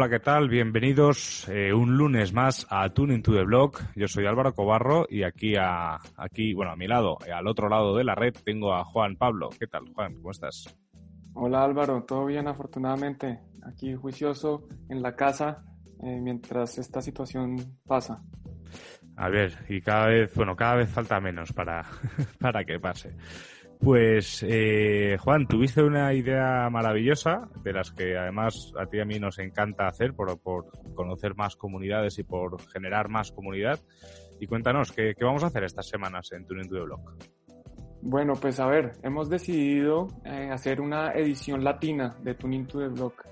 Hola, ¿qué tal? Bienvenidos eh, un lunes más a Tuning to the Blog. Yo soy Álvaro Cobarro y aquí, a, aquí, bueno, a mi lado, eh, al otro lado de la red, tengo a Juan Pablo. ¿Qué tal, Juan? ¿Cómo estás? Hola Álvaro, todo bien afortunadamente. Aquí juicioso en la casa eh, mientras esta situación pasa. A ver, y cada vez, bueno, cada vez falta menos para, para que pase. Pues, eh, Juan, tuviste una idea maravillosa, de las que además a ti y a mí nos encanta hacer por, conocer más comunidades y por generar más comunidad. Y cuéntanos, ¿qué, vamos a hacer estas semanas en Tuning to the Block? Bueno, pues a ver, hemos decidido eh, hacer una edición latina de Tuning to the Block.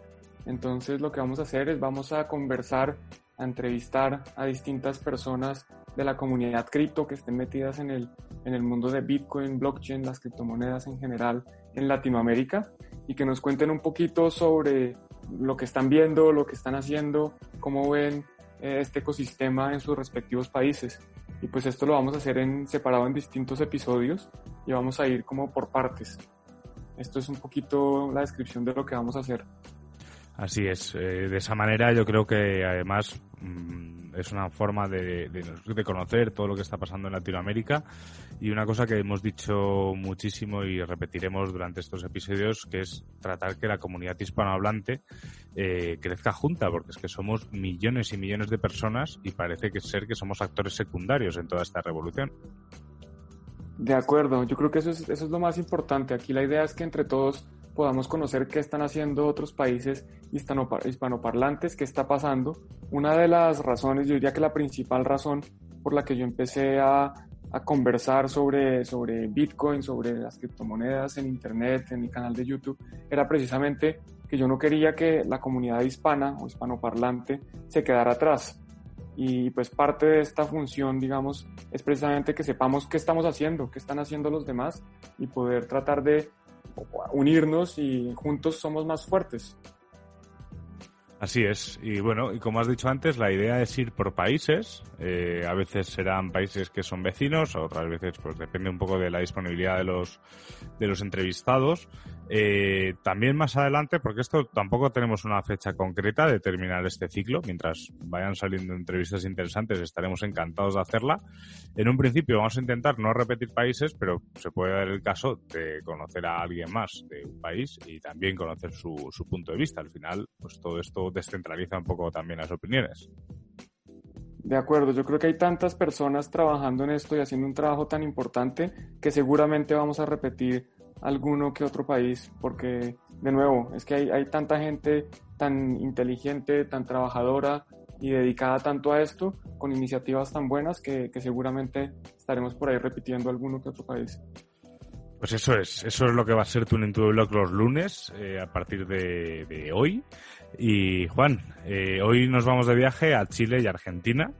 Entonces lo que vamos a hacer es vamos a conversar, a entrevistar a distintas personas de la comunidad cripto que estén metidas en el, en el mundo de Bitcoin, blockchain, las criptomonedas en general en Latinoamérica y que nos cuenten un poquito sobre lo que están viendo, lo que están haciendo, cómo ven eh, este ecosistema en sus respectivos países. Y pues esto lo vamos a hacer en separado en distintos episodios y vamos a ir como por partes. Esto es un poquito la descripción de lo que vamos a hacer. Así es. Eh, de esa manera yo creo que además mm, es una forma de, conocer todo lo que está pasando en Latinoamérica y una cosa que hemos dicho muchísimo y repetiremos durante estos episodios que es tratar que la comunidad hispanohablante eh, crezca junta porque es que somos millones y millones de personas y parece que ser que somos actores secundarios en toda esta revolución. De acuerdo, yo creo que eso es, eso es lo más importante. Aquí la idea es que entre todos podamos conocer qué están haciendo otros países hispanoparlantes, qué está pasando. Una de las razones, yo diría que la principal razón por la que yo empecé a, a conversar sobre, sobre Bitcoin, sobre las criptomonedas en Internet, en mi canal de YouTube, era precisamente que yo no quería que la comunidad hispana o hispanoparlante se quedara atrás. Y pues parte de esta función, digamos, es precisamente que sepamos qué estamos haciendo, qué están haciendo los demás y poder tratar de unirnos y juntos somos más fuertes. Así es. Y bueno, y como has dicho antes, la idea es ir por países. Eh, a veces serán países que son vecinos, otras veces pues depende un poco de la disponibilidad de los, de los entrevistados. Eh, también más adelante, porque esto tampoco tenemos una fecha concreta de terminar este ciclo, mientras vayan saliendo entrevistas interesantes estaremos encantados de hacerla. En un principio vamos a intentar no repetir países, pero se puede dar el caso de conocer a alguien más de un país y también conocer su, su punto de vista. Al final, pues todo esto descentraliza un poco también las opiniones. De acuerdo, yo creo que hay tantas personas trabajando en esto y haciendo un trabajo tan importante que seguramente vamos a repetir alguno que otro país, porque de nuevo, es que hay, hay tanta gente tan inteligente, tan trabajadora y dedicada tanto a esto, con iniciativas tan buenas que, que seguramente estaremos por ahí repitiendo alguno que otro país. Pues eso es, eso es lo que va a ser to Blog los lunes, eh, a partir de, de, hoy. Y Juan, eh, hoy nos vamos de viaje a Chile y Argentina.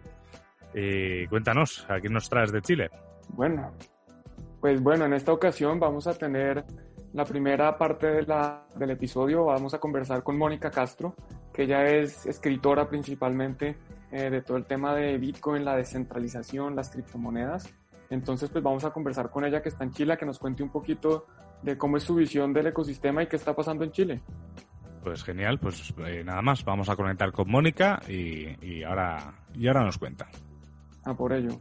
Eh, cuéntanos, ¿a quién nos traes de Chile? Bueno, pues bueno, en esta ocasión vamos a tener la primera parte del episodio. Vamos a conversar con Mónica Castro, que ella es escritora principalmente eh, de todo el tema de Bitcoin, la descentralización, las criptomonedas. Entonces, pues vamos a conversar con ella que está en Chile, que nos cuente un poquito de cómo es su visión del ecosistema y qué está pasando en Chile. Pues genial, pues eh, nada más, vamos a conectar con Mónica y, y, ahora, y ahora nos cuenta. A por ello.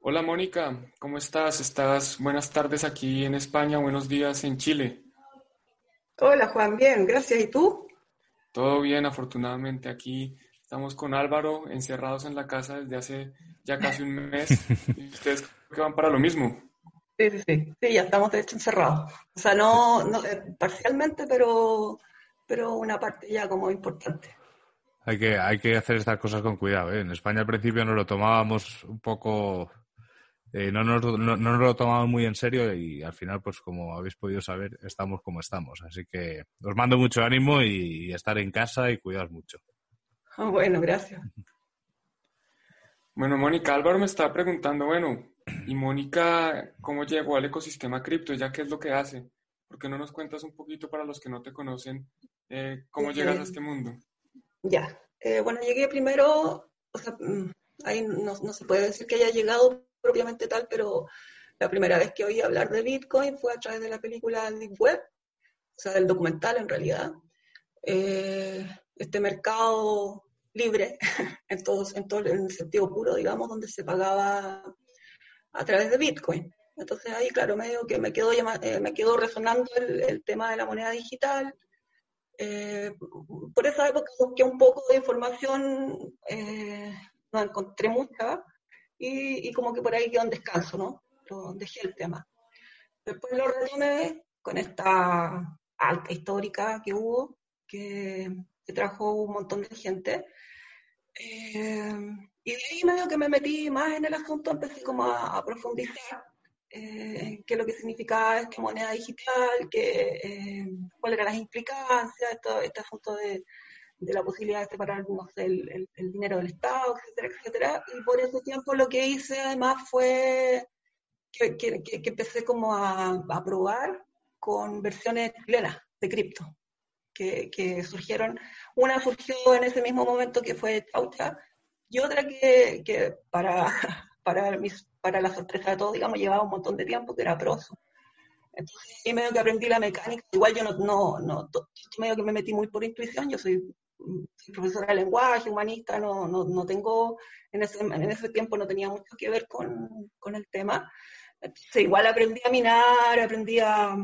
Hola Mónica, ¿cómo estás? Estás buenas tardes aquí en España, buenos días en Chile. Hola Juan, bien, gracias. ¿Y tú? Todo bien, afortunadamente. Aquí estamos con Álvaro encerrados en la casa desde hace ya casi un mes. ¿Y ustedes que van para lo mismo? Sí, sí, sí, sí, ya estamos de hecho encerrados. O sea, no, no eh, parcialmente, pero, pero una parte ya como importante. Hay que, hay que hacer estas cosas con cuidado. ¿eh? En España al principio nos lo tomábamos un poco eh, no, nos, no, nos lo tomamos muy en serio y al final, pues como habéis podido saber, estamos como estamos. Así que os mando mucho ánimo y, estar en casa y cuidaos mucho. Bueno, gracias. Bueno, Mónica, Álvaro me está preguntando, bueno, ¿y Mónica cómo llegó al ecosistema cripto? ¿Ya qué es lo que hace? ¿Por qué no nos cuentas un poquito para los que no te conocen eh, cómo llegas a este mundo? Ya, eh, bueno, llegué primero, o sea, mm, ahí no, no, se puede decir que haya llegado propiamente tal, pero la primera vez que oí hablar de Bitcoin fue a través de la película Deep Web, o sea, del documental en realidad. Eh, este mercado libre, en, todos, en todo el sentido puro, digamos, donde se pagaba a través de Bitcoin. Entonces ahí, claro, medio que me quedó, eh, me quedó resonando el, tema de la moneda digital. Eh, por esa época busqué un poco de información, no encontré mucha, y, como que por ahí quedó en descanso, ¿no? Lo dejé el tema. Después lo retomé con esta alta histórica que hubo, que, trajo un montón de gente. Eh, y de ahí medio que me metí más en el asunto, empecé como a, profundizar eh, qué lo que significaba qué moneda digital, qué, eh, cuáles eran las implicancias, este asunto de, de la posibilidad de separar el, dinero del Estado, etcétera, etcétera. Y por ese tiempo lo que hice además fue que, empecé como a, probar con versiones chilenas de cripto, que, surgieron. Una surgió en ese mismo momento que fue Chaucha, y otra que, para, para, mis, para la sorpresa de todos, digamos, llevaba un montón de tiempo, que era Proso. Entonces, y medio que aprendí la mecánica, igual yo no, no, no, medio que me metí muy por intuición, yo soy soy profesora de lenguaje, humanista, no, no, no tengo, en ese, en ese, tiempo no tenía mucho que ver con, con el tema. Entonces, igual aprendí a minar, aprendí a,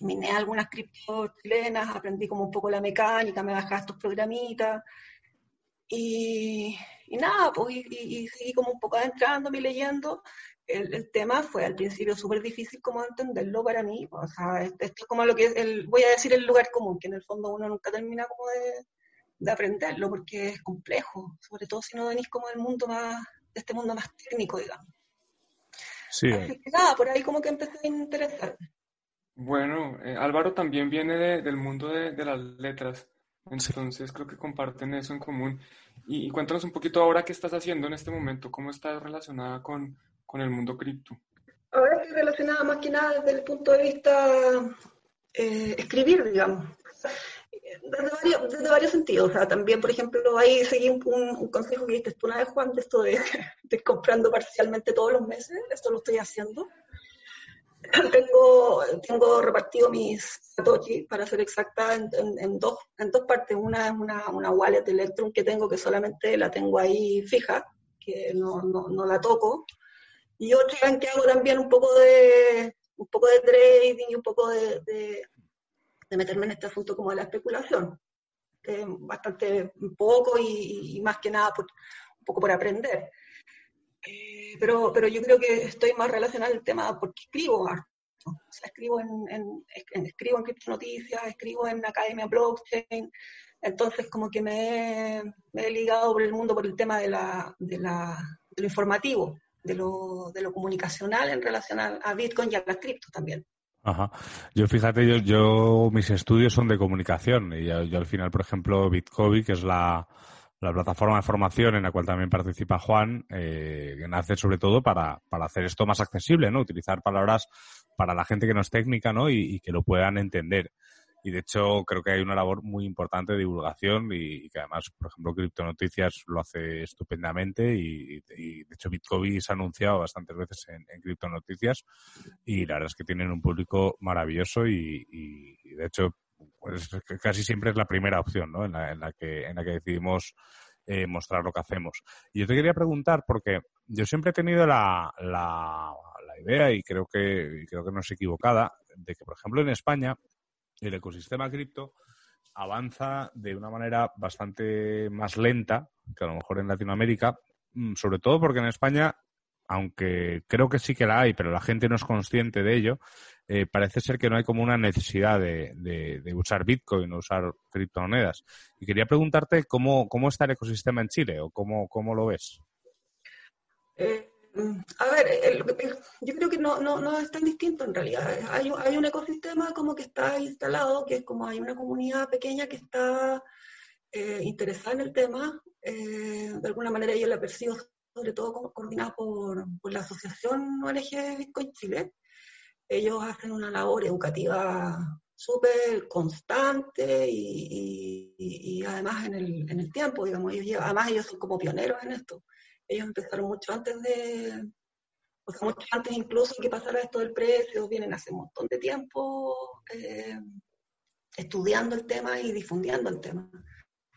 miné algunas criptos chilenas, aprendí como un poco la mecánica, me bajaba estos programitas. Y, y nada, pues, y, seguí como un poco adentrándome y leyendo. El, el, tema fue al principio súper difícil como entenderlo para mí. O sea, esto es como lo que es, el, voy a decir el lugar común, que en el fondo uno nunca termina como de, de aprenderlo, porque es complejo, sobre todo si no venís como del mundo más, de este mundo más técnico, digamos. Sí. Así que nada, por ahí como que empecé a interesarme. Bueno, eh, Álvaro también viene del mundo de, las letras, entonces creo que comparten eso en común. Y, cuéntanos un poquito ahora qué estás haciendo en este momento, cómo estás relacionada con, con el mundo cripto. Ahora estoy relacionada más que nada desde el punto de vista eh, escribir, digamos desde varios, sentidos. O sea, también, por ejemplo, ahí seguí un, consejo que diste tú una vez, Juan, de esto de, comprando parcialmente todos los meses. Esto lo estoy haciendo. Tengo, tengo repartido mis Satoshi, para ser exacta, en, en, dos, en dos partes. Una es una, una wallet Electrum que tengo, que solamente la tengo ahí fija, que no, no, no la toco. Y otra en que hago también un poco de, un poco de trading y un poco de, de de meterme en este asunto como de la especulación. bastante poco y, más que nada un poco por aprender. Eh, pero, pero yo creo que estoy más relacionada al tema porque escribo O sea, escribo en, en, escribo en criptonoticias, escribo en Academia Blockchain, entonces como que me, he ligado por el mundo por el tema de, la, de, la, de lo informativo, de lo, de lo comunicacional en relación a, Bitcoin y a las criptos también. Ajá. Yo fíjate, yo, yo mis estudios son de comunicación y yo, al final, por ejemplo, Bitcoin, que es la, la, plataforma de formación en la cual también participa Juan, eh, nace sobre todo para, para hacer esto más accesible, ¿no? Utilizar palabras para la gente que no es técnica, ¿no? y que lo puedan entender. Y de hecho creo que hay una labor muy importante de divulgación y, que además, por ejemplo, Criptonoticias lo hace estupendamente y, de hecho Bitcoin se ha anunciado bastantes veces en, en Criptonoticias y la verdad es que tienen un público maravilloso y, de hecho casi siempre es la primera opción ¿no? en, la, que, en la que decidimos eh, mostrar lo que hacemos. Y yo te quería preguntar, porque yo siempre he tenido la, la, la idea, y creo que, y creo que no es equivocada, de que, por ejemplo, en España el ecosistema cripto avanza de una manera bastante más lenta que a lo mejor en Latinoamérica, mm, sobre todo porque en España, aunque creo que sí que la hay, pero la gente no es consciente de ello, eh, parece ser que no hay como una necesidad de, usar Bitcoin o usar criptomonedas. Y quería preguntarte cómo, cómo está el ecosistema en Chile o cómo, cómo lo ves. Eh, a ver, yo creo que no, no, no, es tan distinto en realidad. Hay, hay, un ecosistema como que está instalado, que es como hay una comunidad pequeña que está eh, interesada en el tema. De alguna manera yo la percibo sobre todo coordinada por, por la Asociación ONG Bitcoin Chile. Ellos hacen una labor educativa súper constante y, y, además en el, en el tiempo, digamos, ellos además ellos son como pioneros en esto. Ellos empezaron mucho antes de, o sea, mucho antes incluso que pasara esto del precio, vienen hace un montón de tiempo eh, estudiando el tema y difundiendo el tema.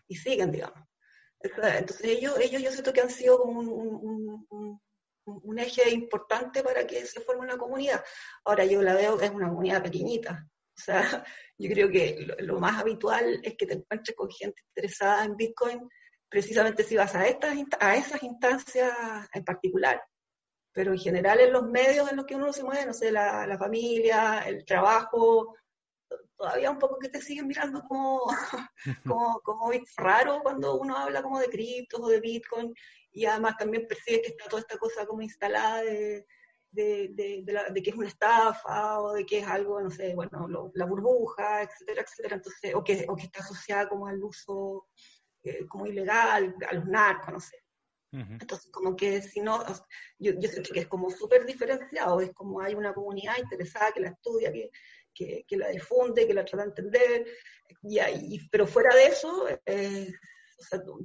Y siguen, digamos. Entonces ellos, ellos yo siento que han sido como un, eje importante para que se forme una comunidad. Ahora yo la veo que es una comunidad pequeñita. O sea, yo creo que lo, más habitual es que te encuentres con gente interesada en Bitcoin, precisamente si vas a, estas, a esas instancias en particular. Pero en general en los medios en los que uno se mueve, no sé, la, la familia, el trabajo, todavía un poco que te siguen mirando como, como, como raro cuando uno habla como de criptos o de Bitcoin y además también percibe que está toda esta cosa como instalada de, de, de, que es una estafa o de que es algo, no sé, bueno, la burbuja, etcétera, etcétera, entonces, o que, o que está asociada como al uso eh, como ilegal, a los narcos, no sé. Entonces, como que si no, yo, yo siento que es como súper diferenciado, es como hay una comunidad interesada que la estudia, que, que, la difunde, que la trata de entender, y, pero fuera de eso, eh,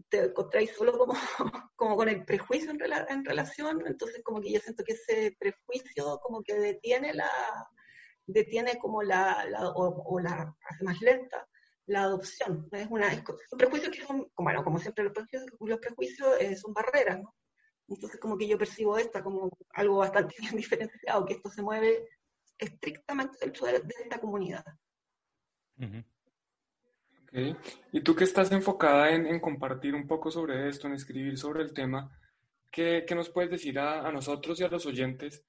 te encontráis solo como, como con el prejuicio en, en, relación, entonces como que yo siento que ese prejuicio como que detiene la, detiene como la, o, la hace más lenta la adopción. Es una, es, un prejuicio que son, como, bueno, como siempre los prejuicios, los prejuicios eh, son barreras, ¿no? Entonces como que yo percibo esta como algo bastante bien diferenciado, que esto se mueve estrictamente dentro de, esta comunidad. Okay. Y tú que estás enfocada en, en, compartir un poco sobre esto, en escribir sobre el tema, ¿qué, qué nos puedes decir a, a, nosotros y a los oyentes?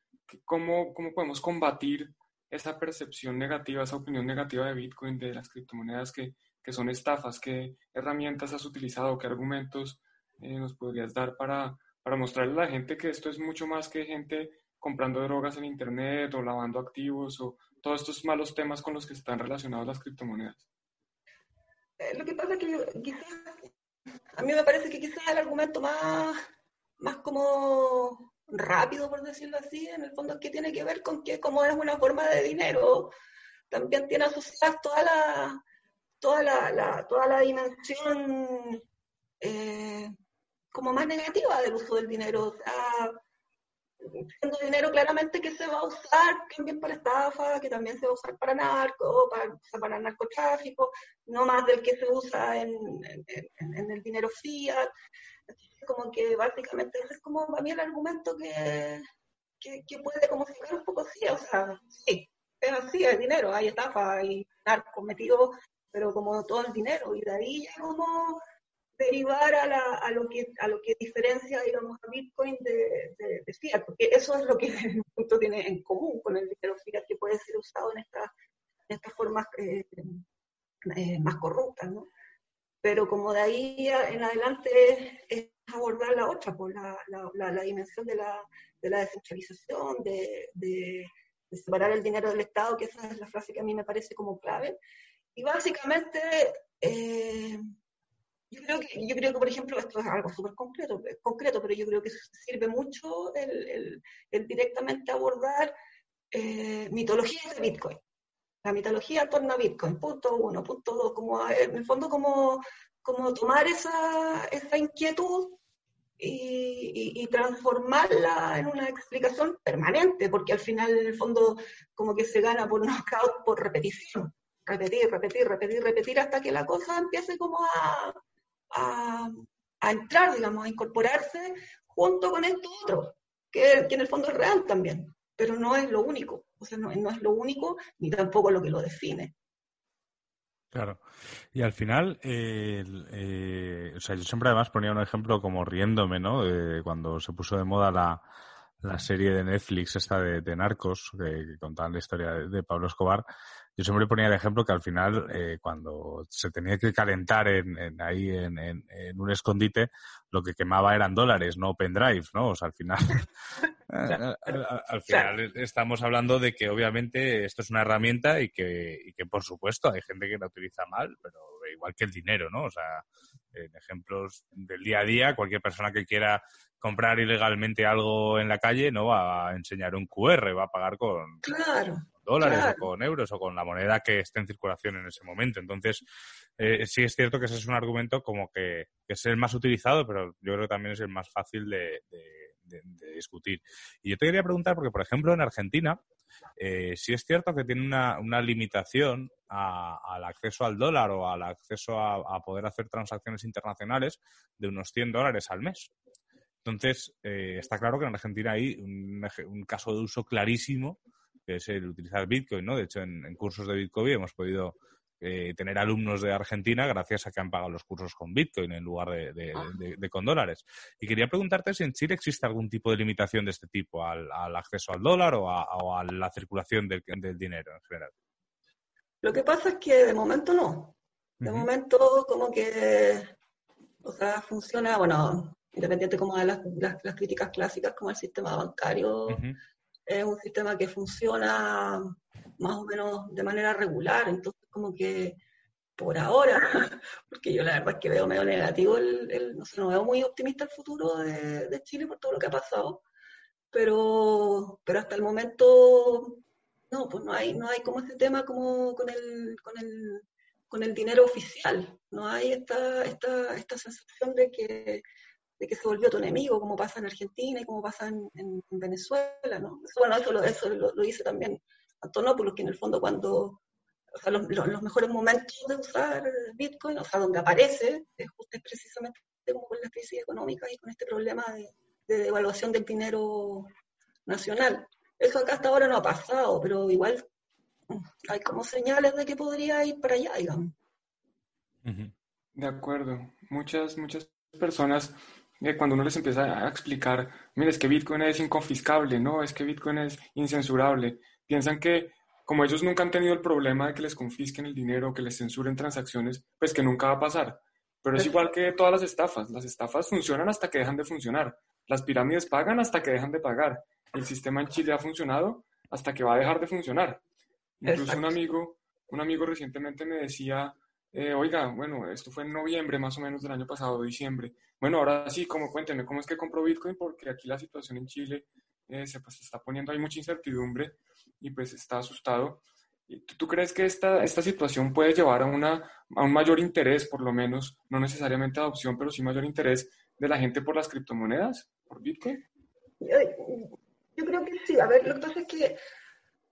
¿Cómo, ¿Cómo podemos combatir esa percepción negativa, esa opinión negativa de Bitcoin, de las criptomonedas que, que son estafas? ¿Qué herramientas has utilizado? ¿Qué argumentos eh, nos podrías dar para, para mostrarle a la gente que esto es mucho más que gente comprando drogas en Internet o lavando activos o todos estos malos temas con los que están relacionados las criptomonedas? Eh, lo que pasa es que quizás, a mí me parece que quizás el argumento más, más como rápido, por decirlo así, en el fondo es que tiene que ver con que como es una forma de dinero, también tiene asociadas toda la, toda la, toda la dimensión eh, como más negativa del uso del dinero. O sea, siendo dinero claramente que se va a usar también para estafa, que también se va a usar para narco, para, para narcotráfico, no más del que se usa en, en, el dinero fiat. como que básicamente ese es como para mí el argumento que, que, que puede como fijar un poco así, o sea, sí, es así, es dinero, hay estafa, hay narco metido, pero como todo el dinero, y de ahí ya como derivar a, la, a, lo que, a lo que diferencia, digamos, a Bitcoin de, de, fiat, porque eso es lo que el punto tiene en común con el dinero fiat que puede ser usado en estas en formas eh, eh, más corruptas, ¿no? Pero como de ahí en adelante es, abordar la otra, pues la, la, la, dimensión de la, de la descentralización, de, de, separar el dinero del Estado, que esa es la frase que a mí me parece como clave. Y básicamente eh, yo creo, que, yo creo que, por ejemplo, esto es algo súper concreto, concreto, pero yo creo que sirve mucho el, directamente abordar eh, mitologías de Bitcoin. La mitología en torno a Bitcoin, punto uno, punto dos, como en el fondo como, como tomar esa, esa inquietud y, y, transformarla en una explicación permanente, porque al final en el fondo como que se gana por knockout por repetición. Repetir, repetir, repetir, repetir hasta que la cosa empiece como a, a, entrar, digamos, a incorporarse junto con esto otro, que, en el fondo es real también, pero no es lo único, o sea, no, es lo único ni tampoco lo que lo define. Claro. Y al final, eh, o sea, yo siempre además ponía un ejemplo como riéndome, ¿no? De cuando se puso de moda la, la serie de Netflix esta de, Narcos, que, contaban la historia de, Pablo Escobar, yo siempre ponía el ejemplo que al final, eh, cuando se tenía que calentar en, ahí en, un escondite, lo que quemaba eran dólares, no pendrive, ¿no? O sea, al final, al, final estamos hablando de que obviamente esto es una herramienta y que, y que, por supuesto, hay gente que la utiliza mal, pero igual que el dinero, ¿no? O sea, en ejemplos del día a día, cualquier persona que quiera comprar ilegalmente algo en la calle no va a enseñar un QR, va a pagar con, dólares o con euros o con la moneda que esté en circulación en ese momento. Entonces, eh, sí es cierto que ese es un argumento como que, es el más utilizado, pero yo creo que también es el más fácil de, discutir. Y yo te quería preguntar, porque por ejemplo en Argentina, eh, sí es cierto que tiene una, limitación al acceso al dólar o al acceso a, poder hacer transacciones internacionales de unos 100 dólares al mes. Entonces, eh, está claro que en Argentina hay un, caso de uso clarísimo, que es el utilizar Bitcoin, ¿no? De hecho, en, cursos de Bitcoin hemos podido eh, tener alumnos de Argentina gracias a que han pagado los cursos con Bitcoin en lugar de, con dólares. Y quería preguntarte si en Chile existe algún tipo de limitación de este tipo al, acceso al dólar o a, la circulación del, dinero en general. Lo que pasa es que de momento no. De momento como que, o sea, funciona, bueno, independiente como de las, las, críticas clásicas, como el sistema bancario es un sistema que funciona más o menos de manera regular, entonces como que por ahora, porque yo la verdad es que veo medio negativo, el, no sé, no veo muy optimista el futuro de, de, Chile por todo lo que ha pasado, pero, pero hasta el momento no, pues no hay, no hay como este tema como con el, con el, con el dinero oficial, no hay esta, esta, esta sensación de que de que se volvió tu enemigo, como pasa en Argentina y como pasa en, Venezuela, ¿no? bueno, eso, lo, eso lo, dice también Antonopoulos, que en el fondo cuando, o sea, los, mejores momentos de usar Bitcoin, o sea, donde aparece, es, precisamente como con las crisis económicas y con este problema de, devaluación del dinero nacional. Eso acá hasta ahora no ha pasado, pero igual mm, hay como señales de que podría ir para allá, digamos. De acuerdo. Muchas, muchas personas cuando uno les empieza a explicar, mira, es que Bitcoin es inconfiscable, no, es que Bitcoin es incensurable, piensan que como ellos nunca han tenido el problema de que les confisquen el dinero, que les censuren transacciones, pues que nunca va a pasar. Pero es igual que todas las estafas. Las estafas funcionan hasta que dejan de funcionar. Las pirámides pagan hasta que dejan de pagar. El sistema en Chile ha funcionado hasta que va a dejar de funcionar. Incluso un amigo, un amigo recientemente me decía, eh, oiga, bueno, esto fue en noviembre más o menos del año pasado, diciembre. Bueno, ahora sí, como cuénteme, ¿cómo es que compró Bitcoin? Porque aquí la situación en Chile eh, se pues, está poniendo, hay mucha incertidumbre y pues está asustado. ¿Tú, tú crees que esta, esta situación puede llevar a, una, a un mayor interés, por lo menos, no necesariamente adopción, pero sí mayor interés de la gente por las criptomonedas, por Bitcoin? Yo, creo que sí. A ver, lo que pasa es que,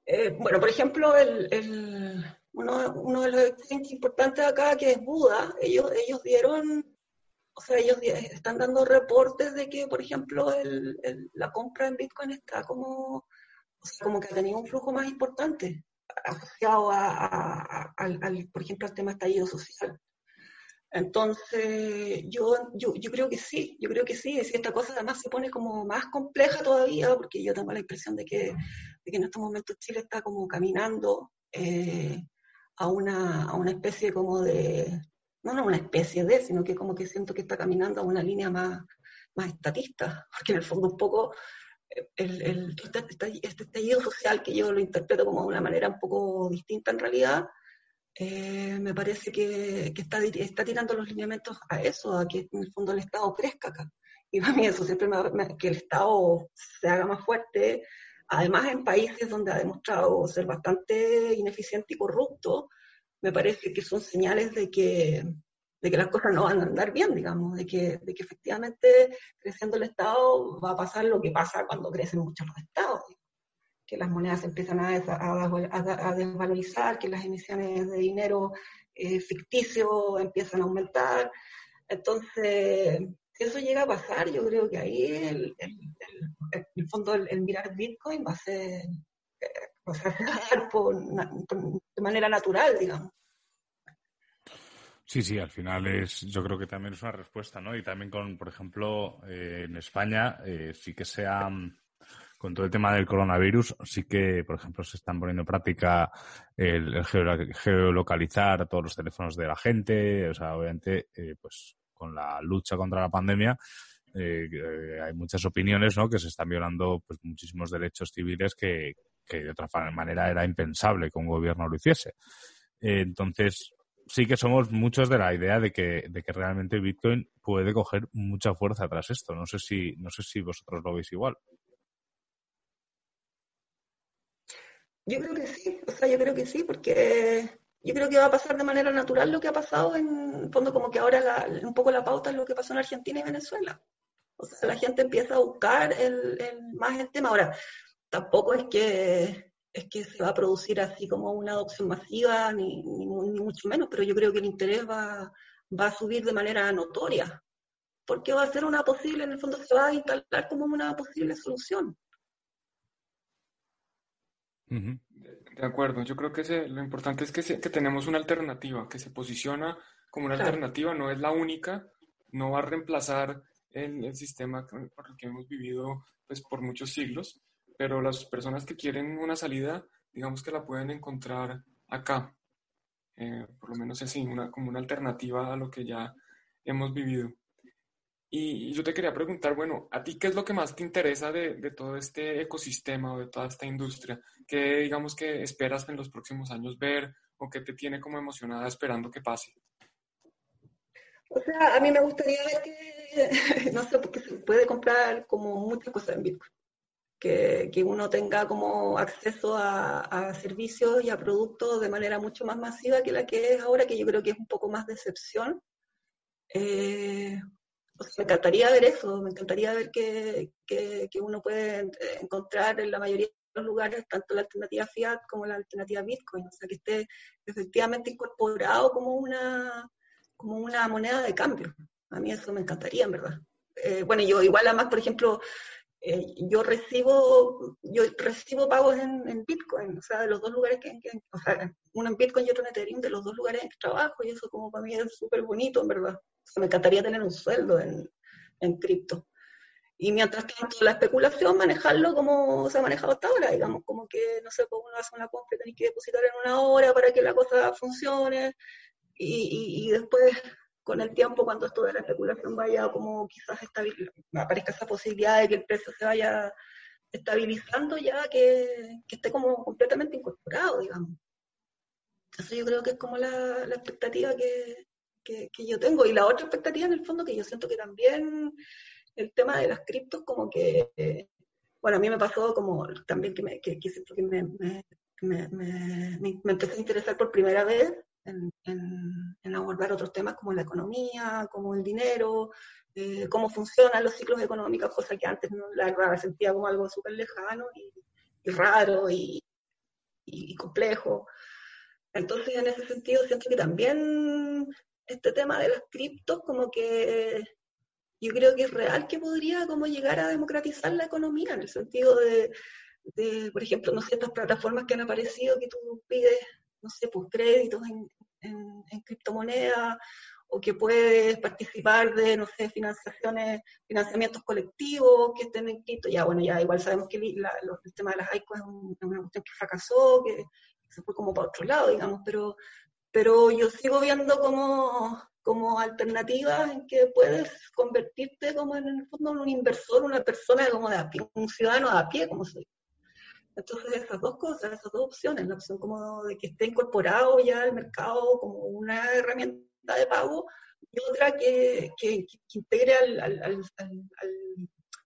eh, bueno, por ejemplo, el uno, uno de los exchanges importantes acá, que es Buda, ellos, ellos dieron, o sea, ellos están dando reportes de que, por ejemplo, el, la compra en Bitcoin está como, o sea, como que ha tenido un flujo más importante asociado a, al, por ejemplo, al tema estallido social. Entonces, yo, yo, yo, creo que sí, yo creo que sí, si esta cosa además se pone como más compleja todavía, porque yo tengo la impresión de que, de que en estos momentos Chile está como caminando eh, a una, a una especie como de, no, no una especie de, sino que como que siento que está caminando a una línea más, más estatista, porque en el fondo un poco eh, el, el, este, estallido social que yo lo interpreto como de una manera un poco distinta en realidad, eh, me parece que, que, está, está tirando los lineamientos a eso, a que en el fondo el Estado crezca acá. Y para mí eso siempre me, que el Estado se haga más fuerte, además en países donde ha demostrado ser bastante ineficiente y corrupto, me parece que son señales de que, de que las cosas no van a andar bien, digamos, de que, de que efectivamente creciendo el Estado va a pasar lo que pasa cuando crecen muchos los Estados, que las monedas empiezan a, a, desvalorizar, que las emisiones de dinero eh, ficticio empiezan a aumentar. Entonces, eso llega a pasar, yo creo que ahí el, el, fondo, el, mirar Bitcoin va a ser, eh, va a dar de manera natural, digamos. Sí, sí, al final es, yo creo que también es una respuesta, ¿no? Y también con, por ejemplo, eh, en España eh, sí que se ha, con todo el tema del coronavirus, sí que, por ejemplo, se están poniendo en práctica el, geolocalizar todos los teléfonos de la gente. O sea, obviamente, pues con la lucha contra la pandemia, eh, eh, hay muchas opiniones ¿no? que se están violando pues, muchísimos derechos civiles que, de otra manera era impensable que un gobierno lo hiciese. entonces, sí que somos muchos de la idea de que, de que realmente Bitcoin puede coger mucha fuerza tras esto. No sé si, no sé si vosotros lo veis igual. Yo creo que sí, o sea, yo creo que sí, porque yo creo que va a pasar de manera natural lo que ha pasado en fondo, como que ahora un poco la pauta es lo que pasó en Argentina y Venezuela. O sea, la gente empieza a buscar el, más el tema. Ahora, tampoco es que, es que se va a producir así como una adopción masiva, ni, ni, mucho menos, pero yo creo que el interés va, va a subir de manera notoria, porque va a ser una posible, en el fondo se va a instalar como una posible solución. De acuerdo, yo creo que lo importante es que, que, tenemos una alternativa, que se posiciona como una alternativa, no es la única, no va a reemplazar el, el, sistema por el que hemos vivido pues, por muchos siglos, pero las personas que quieren una salida, digamos que la pueden encontrar acá, eh, por lo menos así, una, como una alternativa a lo que ya hemos vivido. Y yo te quería preguntar, bueno, ¿a ti qué es lo que más te interesa de, de, todo este ecosistema o de toda esta industria? ¿Qué digamos que esperas en los próximos años ver o qué te tiene como emocionada esperando que pase? O sea, a mí me gustaría ver que, no sé, porque se puede comprar como muchas cosas en Bitcoin. Que, que uno tenga como acceso a, a, servicios y a productos de manera mucho más masiva que la que es ahora, que yo creo que es un poco más de excepción. Me encantaría ver eso, me encantaría ver que, uno puede encontrar en la mayoría de los lugares tanto la alternativa fiat como la alternativa Bitcoin, o sea, que esté efectivamente incorporado como una, como una moneda de cambio. A mí eso me encantaría, en verdad. Eh, bueno, yo igual además, por ejemplo, eh, yo recibo yo recibo pagos en, Bitcoin, o sea, de los dos lugares que, o sea, uno en Bitcoin y otro en Ethereum, de los dos lugares en que trabajo, y eso como para mí es súper bonito, en verdad me encantaría tener un sueldo en, en cripto. Y mientras tanto, la especulación, manejarlo como se ha manejado hasta ahora, digamos, como que, no sé, pues uno hace una compra y tiene que depositar en una hora para que la cosa funcione, y, y, después, con el tiempo, cuando esto de la especulación vaya como quizás aparezca esa posibilidad de que el precio se vaya estabilizando ya, que, que esté como completamente incorporado, digamos. Eso yo creo que es como la, la expectativa que, que, yo tengo. Y la otra expectativa en el fondo que yo siento que también el tema de las criptos como que, bueno, a mí me pasó como también que me, que, que, que me, me, me, me, empecé a interesar por primera vez en, abordar otros temas como la economía, como el dinero, eh, cómo funcionan los ciclos económicos, cosa que antes no la sentía como algo súper lejano y, raro y, complejo. Entonces, en ese sentido, siento que también este tema de las criptos, como que yo creo que es real que podría como llegar a democratizar la economía, en el sentido de, por ejemplo, no sé, estas plataformas que han aparecido que tú pides, no sé, pues créditos en, en, criptomonedas o que puedes participar de, no sé, financiaciones, financiamientos colectivos que estén en cripto. Ya, bueno, ya igual sabemos que el tema de las ICO es, una cuestión que fracasó, que se fue como para otro lado, digamos, pero, pero yo sigo viendo como, como alternativas en que puedes convertirte como en el fondo en un inversor, una persona como de a pie, un ciudadano de a pie, como soy. Entonces esas dos cosas, esas dos opciones, la opción como de que esté incorporado ya al mercado como una herramienta de pago y otra que, que, integre al, al, al,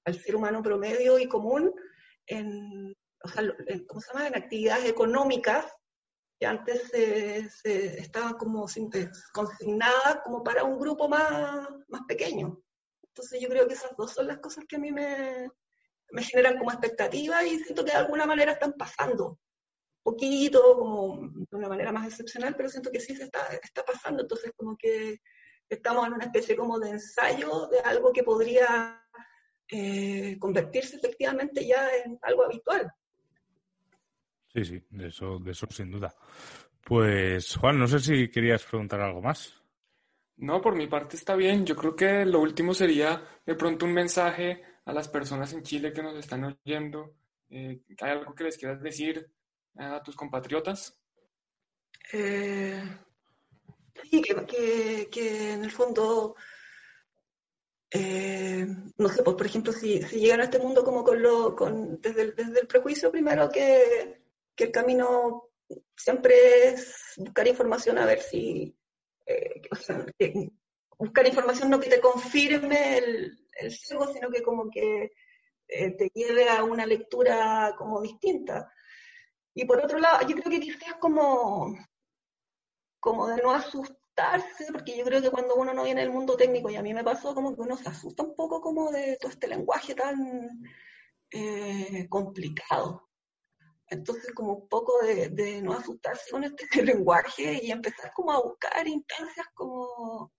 al, ser humano promedio y común en, o sea, en, ¿cómo se llama? en actividades económicas antes se, estaba como eh, consignada como para un grupo más, más pequeño. Entonces yo creo que esas dos son las cosas que a mí me, me generan como expectativa y siento que de alguna manera están pasando. Poquito, como de una manera más excepcional, pero siento que sí se está, está pasando. Entonces como que estamos en una especie como de ensayo de algo que podría eh, convertirse efectivamente ya en algo habitual. Sí, sí, de eso, de eso sin duda. Pues Juan, no sé si querías preguntar algo más. No, por mi parte está bien. Yo creo que lo último sería de pronto un mensaje a las personas en Chile que nos están oyendo ¿Hay algo que les quieras decir a tus compatriotas? sí, que, en el fondo, no sé, pues por ejemplo, si, si, llegan a este mundo como con lo, con, desde, el, desde el prejuicio, primero que, que el camino siempre es buscar información a ver si, eh, buscar información no que te confirme el, el sino que como que eh, te lleve a una lectura como distinta. Y por otro lado, yo creo que quizás como, como de no asustarse, porque yo creo que cuando uno no viene del mundo técnico, y a mí me pasó como que uno se asusta un poco como de todo este lenguaje tan eh, complicado. Entonces, como un poco de, no asustarse con este lenguaje y empezar como a buscar instancias como,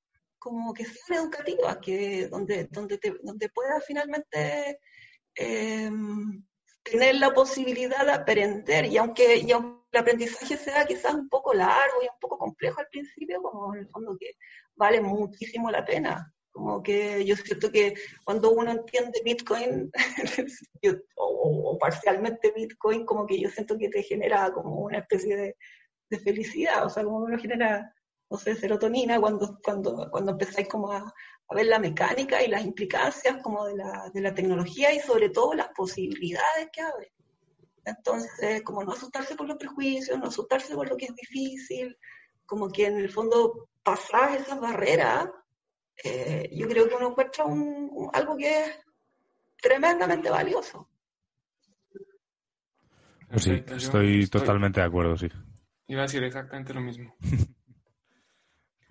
como que sean educativas, que donde, donde, te, donde puedas finalmente em, tener la posibilidad de aprender. Y aunque, y aunque el aprendizaje sea quizás un poco largo y un poco complejo al principio, como en el fondo que vale muchísimo la pena. Como que yo siento que cuando uno entiende Bitcoin, o, parcialmente Bitcoin, como que yo siento que te genera como una especie de, felicidad, o sea, como uno genera, no sé, serotonina cuando, cuando, cuando empezáis como a, ver la mecánica y las implicancias como de la, de la tecnología y sobre todo las posibilidades que abre. Entonces, como no asustarse por los prejuicios, no asustarse por lo que es difícil, como que en el fondo pasar esas barreras eh, yo creo que uno encuentra un, algo que es tremendamente valioso. Sí, estoy totalmente de acuerdo, sí. Iba a decir exactamente lo mismo.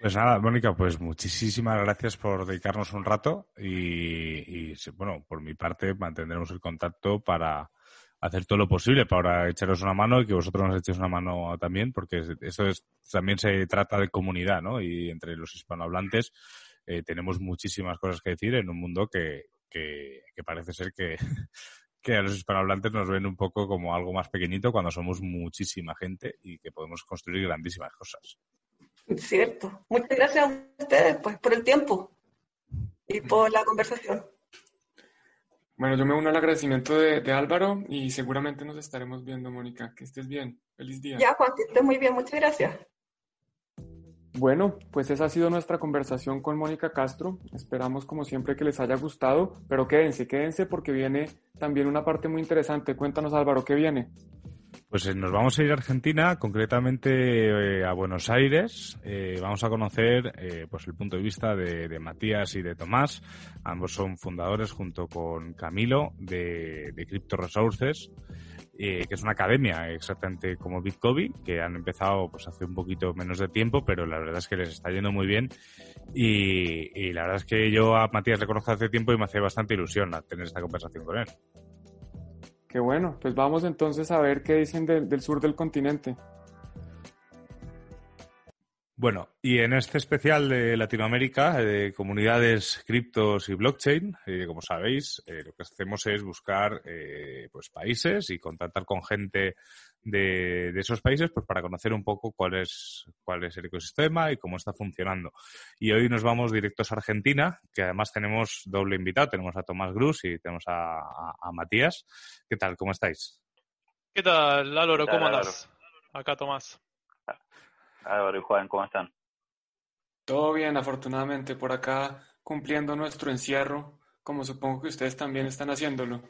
Pues nada, Mónica, pues muchísimas gracias por dedicarnos un rato y, bueno, por mi parte mantendremos el contacto para hacer todo lo posible para echaros una mano y que vosotros nos echéis una mano también, porque eso es, también se trata de comunidad, ¿no? Y entre los hispanohablantes eh, tenemos muchísimas cosas que decir en un mundo que, que, parece ser que, que a los hispanohablantes nos ven un poco como algo más pequeñito cuando somos muchísima gente y que podemos construir grandísimas cosas. Cierto. Muchas gracias a ustedes pues, por el tiempo y por la conversación. Bueno, yo me uno al agradecimiento de, de, Álvaro y seguramente nos estaremos viendo, Mónica. Que estés bien. Feliz día. Ya, Juan, que estés muy bien. Muchas gracias. Bueno, pues esa ha sido nuestra conversación con Mónica Castro. Esperamos como siempre que les haya gustado, pero quédense, quédense porque viene también una parte muy interesante. Cuéntanos Álvaro, ¿qué viene? Pues eh, nos vamos a ir a Argentina, concretamente eh, a Buenos Aires. Eh, vamos a conocer pues el punto de vista de, Matías y de Tomás. Ambos son fundadores junto con Camilo de, de Crypto Resources. Eh, que es una academia exactamente como Bitcoin, que han empezado pues hace un poquito menos de tiempo, pero la verdad es que les está yendo muy bien. Y, la verdad es que yo a Matías le conozco hace tiempo y me hace bastante ilusión tener esta conversación con él. Qué bueno, pues vamos entonces a ver qué dicen del sur del continente. Bueno, y en este especial de Latinoamérica, de comunidades criptos y blockchain, eh, como sabéis, eh, lo que hacemos es buscar eh, pues países y contactar con gente de, esos países pues para conocer un poco cuál es, cuál es el ecosistema y cómo está funcionando. Y hoy nos vamos directos a Argentina, que además tenemos doble invitado, tenemos a Tomás Grus y tenemos a, a, Matías. ¿Qué tal? ¿Cómo estáis? ¿Qué tal, Álvaro? ¿Cómo andas? Acá Tomás. Álvaro y Juan, ¿cómo están? Todo bien, afortunadamente, por acá cumpliendo nuestro encierro, como supongo que ustedes también están haciéndolo.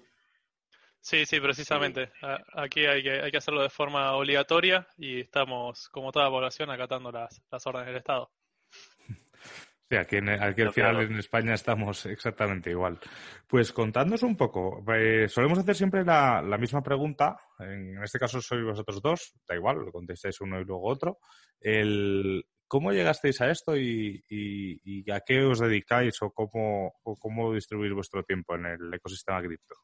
Sí, sí, precisamente. Aquí hay que, hay que hacerlo de forma obligatoria y estamos, como toda la población, acatando las, las órdenes del Estado. Sí, aquí, aquí al final en España estamos exactamente igual. Pues contándonos un poco, eh, solemos hacer siempre la, la, misma pregunta, en este caso sois vosotros dos, da igual, lo contestáis uno y luego otro. El, ¿Cómo llegasteis a esto y, y, a qué os dedicáis o cómo, o cómo distribuir vuestro tiempo en el ecosistema cripto?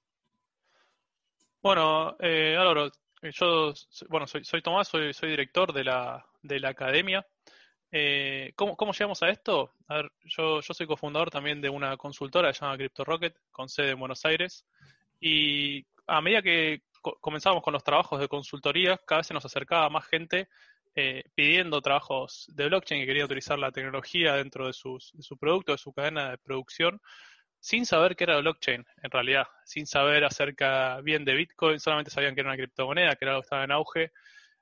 Bueno, eh, Álvaro, yo bueno, soy, soy Tomás, soy, soy director de la, de la academia. Eh, ¿cómo, llegamos a esto? A ver, yo, yo soy cofundador también de una consultora llamada CryptoRocket, con sede en Buenos Aires, y a medida que comenzamos con los trabajos de consultoría, cada vez se nos acercaba más gente eh, pidiendo trabajos de blockchain que quería utilizar la tecnología dentro de, sus, de su producto, de su cadena de producción, sin saber qué era blockchain, en realidad, sin saber acerca bien de Bitcoin, solamente sabían que era una criptomoneda, que era algo que estaba en auge.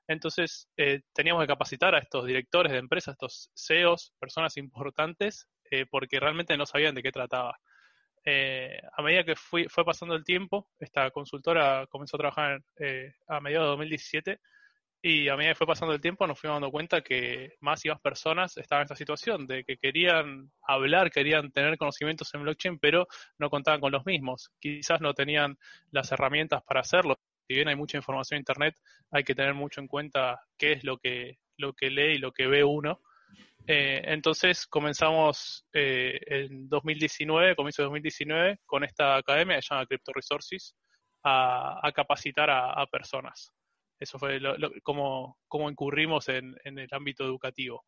Entonces, eh, teníamos que capacitar a estos directores de empresas, estos CEOs, personas importantes, eh, porque realmente no sabían de qué trataba. Eh, a medida que fue pasando el tiempo, esta consultora comenzó a trabajar a mediados de 2017 y a medida que fue pasando el tiempo nos fuimos dando cuenta que más y más personas estaban en esta situación, de que querían hablar, querían tener conocimientos en blockchain, pero no contaban con los mismos. Quizás no tenían las herramientas para hacerlo. Si bien hay mucha información en Internet, hay que tener mucho en cuenta qué es lo que, lo que lee y lo que ve uno. Eh, entonces comenzamos eh, en 2019, comienzo de 2019, con esta academia que se llama Crypto Resources, a, capacitar a personas. Eso fue lo, como, incurrimos en, el ámbito educativo.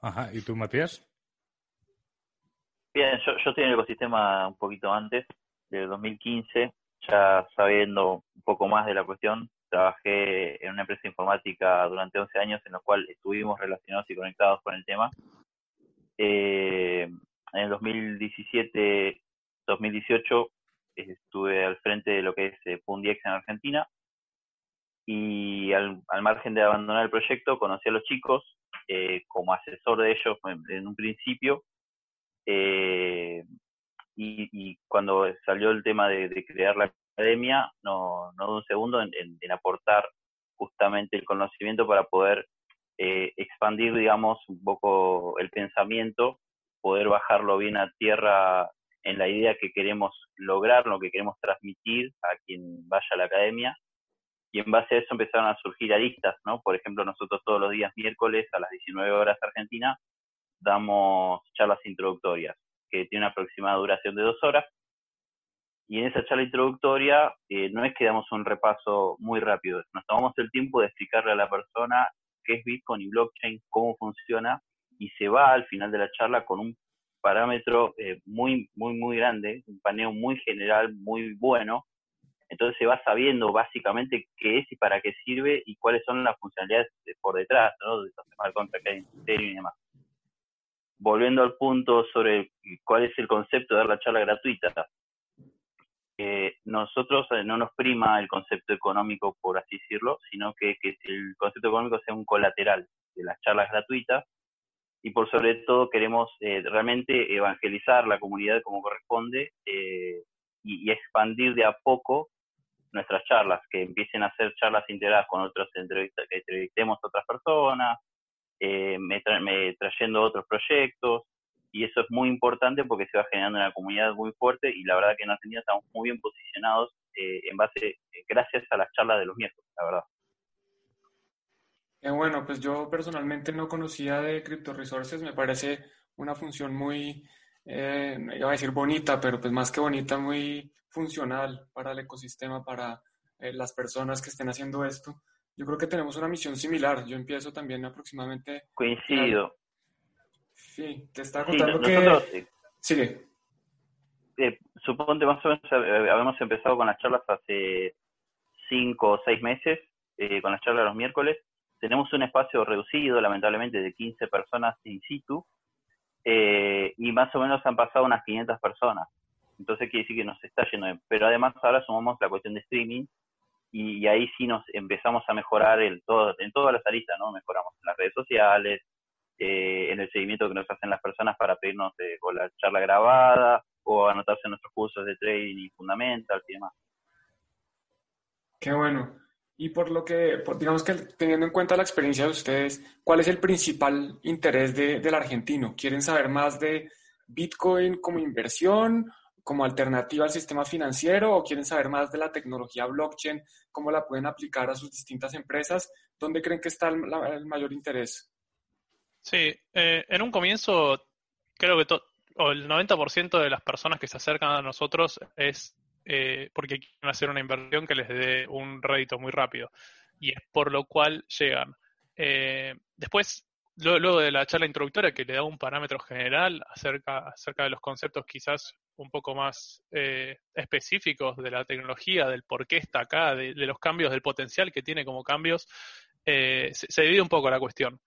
Ajá, ¿y tú, Matías? Bien, yo, yo estoy en el ecosistema un poquito antes, del 2015, ya sabiendo un poco más de la cuestión, trabajé en una empresa informática durante 11 años en la cual estuvimos relacionados y conectados con el tema. Eh, en el 2017, 2018 estuve al frente de lo que es eh, Pundiex en Argentina. Y al, margen de abandonar el proyecto conocí a los chicos eh, como asesor de ellos en, un principio eh, y, cuando salió el tema de, crear la academia no, no un segundo en, aportar justamente el conocimiento para poder expandir digamos un poco el pensamiento poder bajarlo bien a tierra en la idea que queremos lograr, lo que queremos transmitir a quien vaya a la academia. Y en base a eso empezaron a surgir aristas, ¿no? Por ejemplo, nosotros todos los días miércoles a las 19 horas Argentina damos charlas introductorias, que tiene una aproximada duración de dos horas. Y en esa charla introductoria eh, no es que damos un repaso muy rápido, nos tomamos el tiempo de explicarle a la persona qué es Bitcoin y blockchain, cómo funciona, y se va al final de la charla con un parámetro eh, muy, muy, muy grande, un paneo muy general, muy bueno. Entonces se va sabiendo básicamente qué es y para qué sirve y cuáles son las funcionalidades por detrás, ¿no? De los contra y demás. Volviendo al punto sobre cuál es el concepto de dar la charla gratuita. Eh, nosotros eh, no nos prima el concepto económico, por así decirlo, sino que, que el concepto económico sea un colateral de las charlas gratuitas y por sobre todo queremos eh, realmente evangelizar la comunidad como corresponde eh, y, expandir de a poco nuestras charlas, que empiecen a ser charlas integradas con otras entrevistas, que entrevistemos a otras personas, eh, trayendo otros proyectos, y eso es muy importante porque se va generando una comunidad muy fuerte y la verdad que en Argentina estamos muy bien posicionados en base, gracias a las charlas de los miércoles, la verdad. Eh, bueno, pues yo personalmente no conocía de Crypto Resources, me parece una función muy, eh, iba a decir bonita, pero pues más que bonita, muy funcional para el ecosistema, para eh, las personas que estén haciendo esto. Yo creo que tenemos una misión similar. Yo empiezo también aproximadamente. Coincido. Sí, te estaba contando que. Sigue. Eh, suponte más o menos habíamos empezado con las charlas hace cinco o seis meses, con las charlas los miércoles, tenemos un espacio reducido, lamentablemente, de 15 personas in situ, eh, y más o menos han pasado unas 500 personas. Entonces quiere decir que nos está yendo. Pero además ahora sumamos la cuestión de streaming, y, ahí sí nos empezamos a mejorar el todo, en todas las aristas, ¿no? Mejoramos en las redes sociales, eh, en el seguimiento que nos hacen las personas para pedirnos eh, la charla grabada, o anotarse en nuestros cursos de trading y fundamental y demás. Qué bueno. Y por lo que, digamos que teniendo en cuenta la experiencia de ustedes, ¿cuál es el principal interés de, del argentino? ¿Quieren saber más de Bitcoin como inversión, como alternativa al sistema financiero o quieren saber más de la tecnología blockchain, cómo la pueden aplicar a sus distintas empresas? ¿Dónde creen que está el, mayor interés? Sí, eh, en un comienzo creo que el 90% de las personas que se acercan a nosotros es eh, porque quieren hacer una inversión que les dé un rédito muy rápido. Y es por lo cual llegan. Eh, después, luego de la charla introductoria que le da un parámetro general acerca, acerca de los conceptos quizás un poco más eh, específicos de la tecnología, del por qué está acá, de, los cambios, del potencial que tiene como cambios, se, divide un poco la cuestión.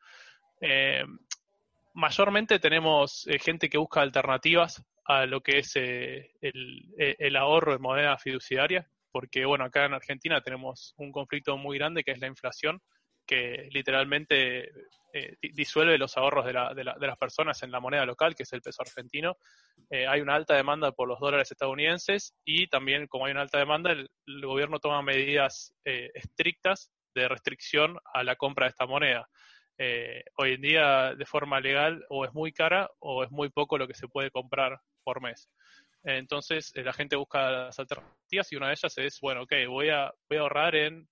mayormente tenemos gente que busca alternativas a lo que es eh, el, el, ahorro en moneda fiduciaria, porque bueno, acá en Argentina tenemos un conflicto muy grande que es la inflación, que literalmente eh, disuelve los ahorros de, la, de, la, de, las personas en la moneda local, que es el peso argentino. Eh, hay una alta demanda por los dólares estadounidenses y también, como hay una alta demanda, el, gobierno toma medidas eh, estrictas de restricción a la compra de esta moneda. Eh, hoy en día, de forma legal, o es muy cara o es muy poco lo que se puede comprar por mes. Entonces, eh, la gente busca las alternativas y una de ellas es, bueno, ok, voy a, ahorrar en,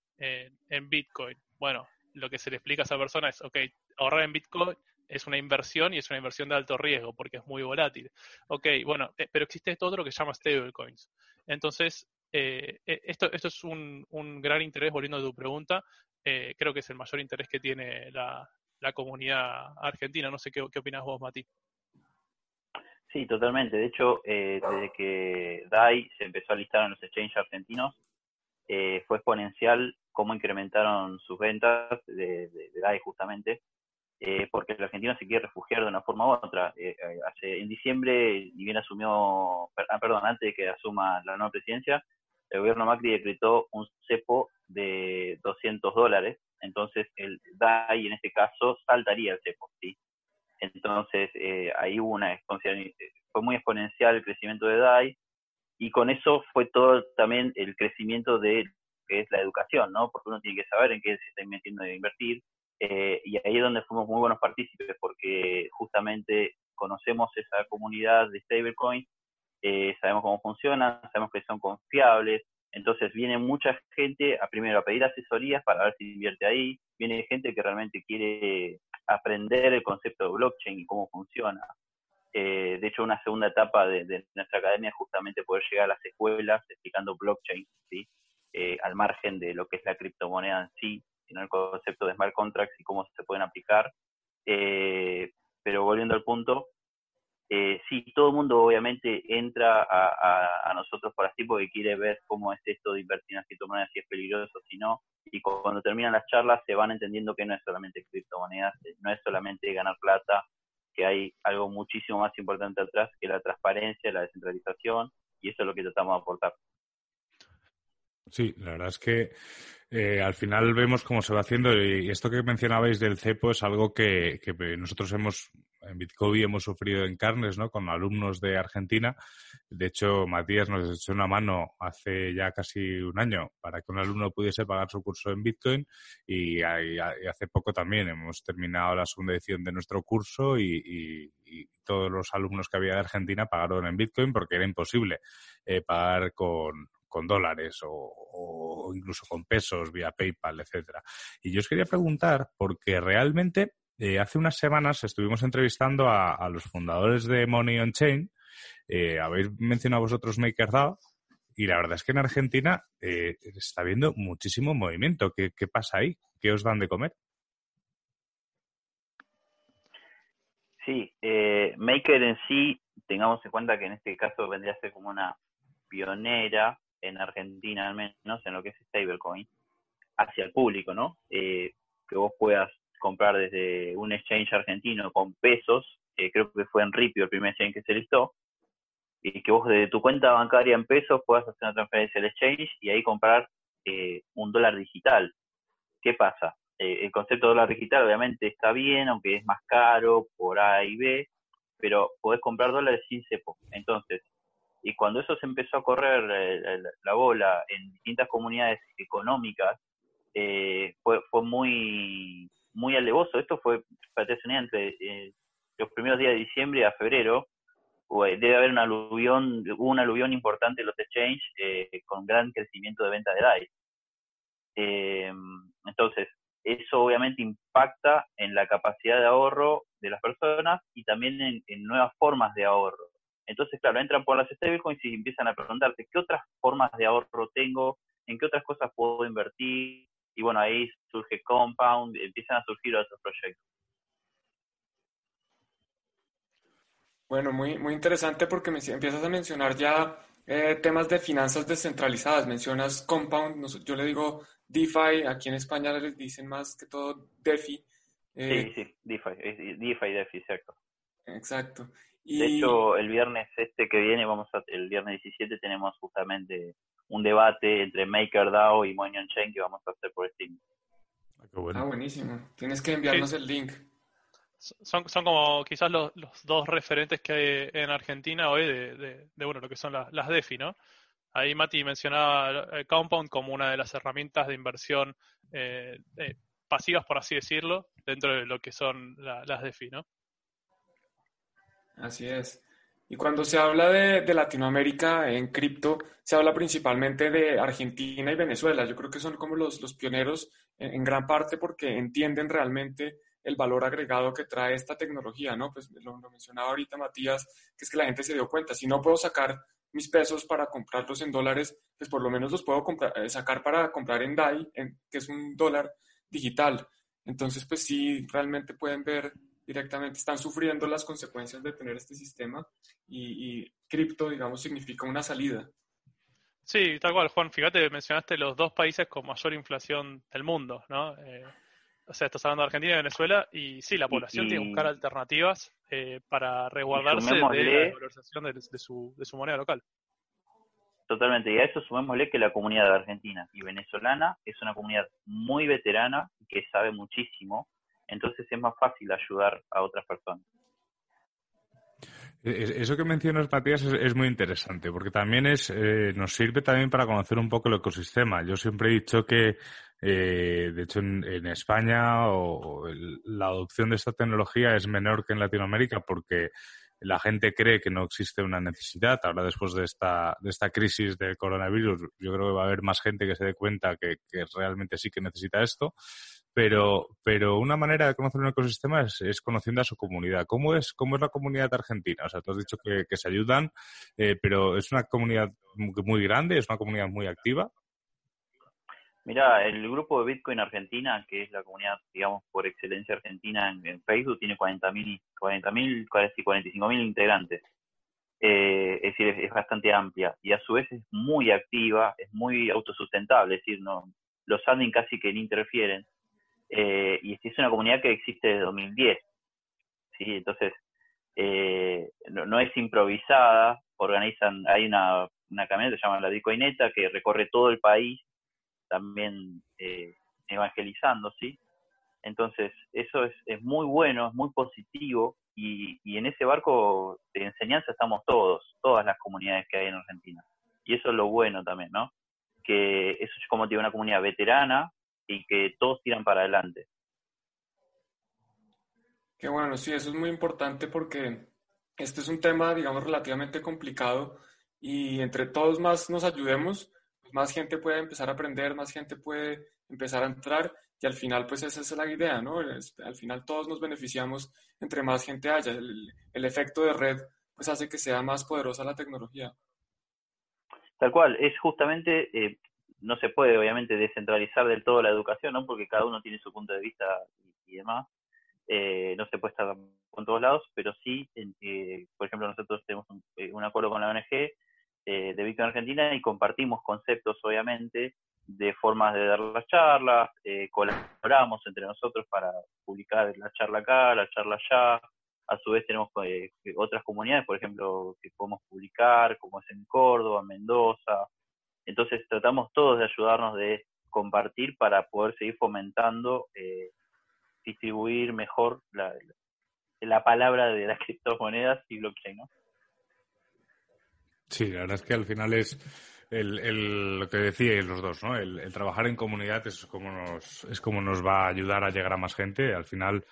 Bitcoin. Bueno, lo que se le explica a esa persona es, ok, ahorrar en Bitcoin es una inversión y es una inversión de alto riesgo porque es muy volátil. Ok, bueno, eh, pero existe esto otro que se llama stablecoins. Entonces, eh, eh, esto, esto es un, gran interés, volviendo a tu pregunta, creo que es el mayor interés que tiene la, comunidad argentina. No sé qué opinas vos, Mati. Sí, totalmente. De hecho, eh, desde que DAI se empezó a listar en los exchanges argentinos, eh, fue exponencial cómo incrementaron sus ventas de, DAI justamente, eh, porque el argentino se quiere refugiar de una forma u otra. Eh, hace, en diciembre, ni bien asumió, ah, perdón, antes de que asuma la nueva presidencia, el gobierno Macri decretó un cepo de 200 dólares, entonces el DAI en este caso saltaría el cepo, ¿sí? Entonces eh, ahí hubo una exponencial, fue muy exponencial el crecimiento de DAI y con eso fue todo también el crecimiento de que es la educación, ¿no? Porque uno tiene que saber en qué se está invirtiendo de invertir eh, y ahí es donde fuimos muy buenos partícipes porque justamente conocemos esa comunidad de stablecoins, eh, sabemos cómo funcionan, sabemos que son confiables, entonces viene mucha gente a primero a pedir asesorías para ver si invierte ahí, viene gente que realmente quiere aprender el concepto de blockchain y cómo funciona. Eh, de hecho, una segunda etapa de, nuestra academia es justamente poder llegar a las escuelas explicando blockchain, ¿sí? Eh, al margen de lo que es la criptomoneda en sí, sino el concepto de smart contracts y cómo se pueden aplicar. Eh, pero volviendo al punto, eh, sí, todo el mundo obviamente entra a, a, nosotros por así porque quiere ver cómo es esto de invertir en criptomonedas, si es peligroso, si no, y cuando terminan las charlas se van entendiendo que no es solamente criptomonedas, no es solamente ganar plata, que hay algo muchísimo más importante atrás, que la transparencia, la descentralización, y eso es lo que tratamos de aportar. Sí, la verdad es que eh, al final vemos cómo se va haciendo y esto que mencionabais del cepo es algo que, que nosotros hemos en Bitcoin hemos sufrido en carnes, ¿no? Con alumnos de Argentina. De hecho, Matías nos echó una mano hace ya casi un año para que un alumno pudiese pagar su curso en Bitcoin y, hace poco también hemos terminado la segunda edición de nuestro curso y, y, todos los alumnos que había de Argentina pagaron en Bitcoin porque era imposible eh, pagar con, con dólares o, incluso con pesos vía PayPal, etcétera. Y yo os quería preguntar, porque realmente eh, hace unas semanas estuvimos entrevistando a, a, los fundadores de Money on Chain. Eh, habéis mencionado vosotros MakerDAO y la verdad es que en Argentina eh, está habiendo muchísimo movimiento. ¿Qué, ¿Qué, pasa ahí? ¿Qué os dan de comer? Sí, eh, Maker en sí, tengamos en cuenta que en este caso vendría a ser como una pionera en Argentina al menos en lo que es stablecoin hacia el público, ¿no? Eh, que vos puedas comprar desde un exchange argentino con pesos, eh, creo que fue en Ripio el primer exchange que se listó, y que vos desde tu cuenta bancaria en pesos puedas hacer una transferencia al exchange y ahí comprar eh, un dólar digital. ¿Qué pasa? Eh, el concepto de dólar digital obviamente está bien, aunque es más caro por A y B, pero podés comprar dólares sin cepo. Entonces, y cuando eso se empezó a correr eh, la bola en distintas comunidades económicas, eh, fue, fue muy muy alevoso. Esto fue, para entre eh, los primeros días de diciembre a febrero, debe haber un aluvión, hubo un aluvión importante en los exchanges con gran crecimiento de venta de DAI. Eh, entonces, eso obviamente impacta en la capacidad de ahorro de las personas y también en nuevas formas de ahorro. Entonces, claro, entran por las stablecoins y empiezan a preguntarse qué otras formas de ahorro tengo, en qué otras cosas puedo invertir, y bueno, ahí surge Compound, empiezan a surgir otros proyectos. Bueno, muy, muy interesante porque me, empiezas a mencionar ya eh, temas de finanzas descentralizadas. Mencionas Compound, yo le digo DeFi, aquí en España les dicen más que todo DeFi. sí, sí, DeFi, DeFi, DeFi, exacto. Exacto. De hecho, el viernes este que viene, vamos a, el viernes 17, tenemos justamente un debate entre MakerDAO y Moñon Chain que vamos a hacer por Steam. Ah, ah buenísimo. Tienes que enviarnos el link. Son, son como quizás los, los, dos referentes que hay en Argentina hoy de, de, bueno, lo que son las DeFi, ¿no? Ahí Mati mencionaba eh, Compound como una de las herramientas de inversión eh, eh, pasivas, por así decirlo, dentro de lo que son las DeFi, ¿no? Así es. Y cuando se habla de, Latinoamérica en cripto, se habla principalmente de Argentina y Venezuela. Yo creo que son como los, pioneros en, gran parte porque entienden realmente el valor agregado que trae esta tecnología, ¿no? Pues lo, mencionaba ahorita Matías, que es que la gente se dio cuenta, si no puedo sacar mis pesos para comprarlos en dólares, pues por lo menos los puedo eh, sacar para comprar en DAI, que es un dólar digital. Entonces, pues sí, realmente pueden ver directamente están sufriendo las consecuencias de tener este sistema y, cripto, digamos, significa una salida. Sí, tal cual, Juan. Fíjate, mencionaste los dos países con mayor inflación del mundo, ¿no? Eh, o sea, estás hablando de Argentina y Venezuela, y sí, la población tiene que buscar alternativas eh, para resguardarse de la valorización de, su, de su moneda local. Totalmente, y a eso sumémosle que la comunidad de argentina y venezolana es una comunidad muy veterana que sabe muchísimo entonces es más fácil ayudar a otras personas. Eso que mencionas, Matías, es, muy interesante, porque también es, eh, nos sirve también para conocer un poco el ecosistema. Yo siempre he dicho que, eh, de hecho, en, España o, la adopción de esta tecnología es menor que en Latinoamérica porque la gente cree que no existe una necesidad. Ahora, después de esta, de esta crisis del coronavirus, yo creo que va a haber más gente que se dé cuenta que realmente sí que necesita esto pero, pero una manera de conocer un ecosistema es, conociendo a su comunidad. ¿Cómo es, ¿Cómo es la comunidad argentina? O sea, tú has dicho que, se ayudan, eh, pero ¿es una comunidad muy grande? ¿Es una comunidad muy activa? Mira, el grupo de Bitcoin Argentina, que es la comunidad, digamos, por excelencia argentina en, Facebook, tiene 40.000, 40.000, casi 45.000 integrantes. Eh, es decir, es, bastante amplia y a su vez es muy activa, es muy autosustentable, es decir, no, los admin casi que ni interfieren eh, y es una comunidad que existe desde 2010. ¿sí? Entonces, eh, no, es improvisada, organizan, hay una, una camioneta que se llama la Bitcoineta que recorre todo el país, también eh, evangelizando, ¿sí? Entonces, eso es, es muy bueno, es muy positivo y, y en ese barco de enseñanza estamos todos, todas las comunidades que hay en Argentina. Y eso es lo bueno también, ¿no? Que eso es como tiene una comunidad veterana, y que todos tiran para adelante. Qué bueno, sí, eso es muy importante porque este es un tema, digamos, relativamente complicado y entre todos más nos ayudemos, más gente puede empezar a aprender, más gente puede empezar a entrar y al final, pues esa es la idea, ¿no? al final todos nos beneficiamos entre más gente haya. El, efecto de red, pues hace que sea más poderosa la tecnología. Tal cual, es justamente eh, no se puede obviamente descentralizar del todo la educación, ¿no? porque cada uno tiene su punto de vista y, demás. Eh, no se puede estar con todos lados, pero sí, eh, por ejemplo, nosotros tenemos eh, un, acuerdo con la ONG de Bitcoin Argentina y compartimos conceptos, obviamente, de formas de dar las charlas, colaboramos entre nosotros para publicar la charla acá, la charla allá. A su vez tenemos otras comunidades, por ejemplo, que podemos publicar, como es en Córdoba, Mendoza, entonces tratamos todos de ayudarnos de compartir para poder seguir fomentando, eh, distribuir mejor la, la palabra de las criptomonedas y blockchain, ¿no? Sí, la verdad es que al final es el, lo que decíais los dos, ¿no? El, trabajar en comunidad es como nos es como nos va a ayudar a llegar a más gente. Al final,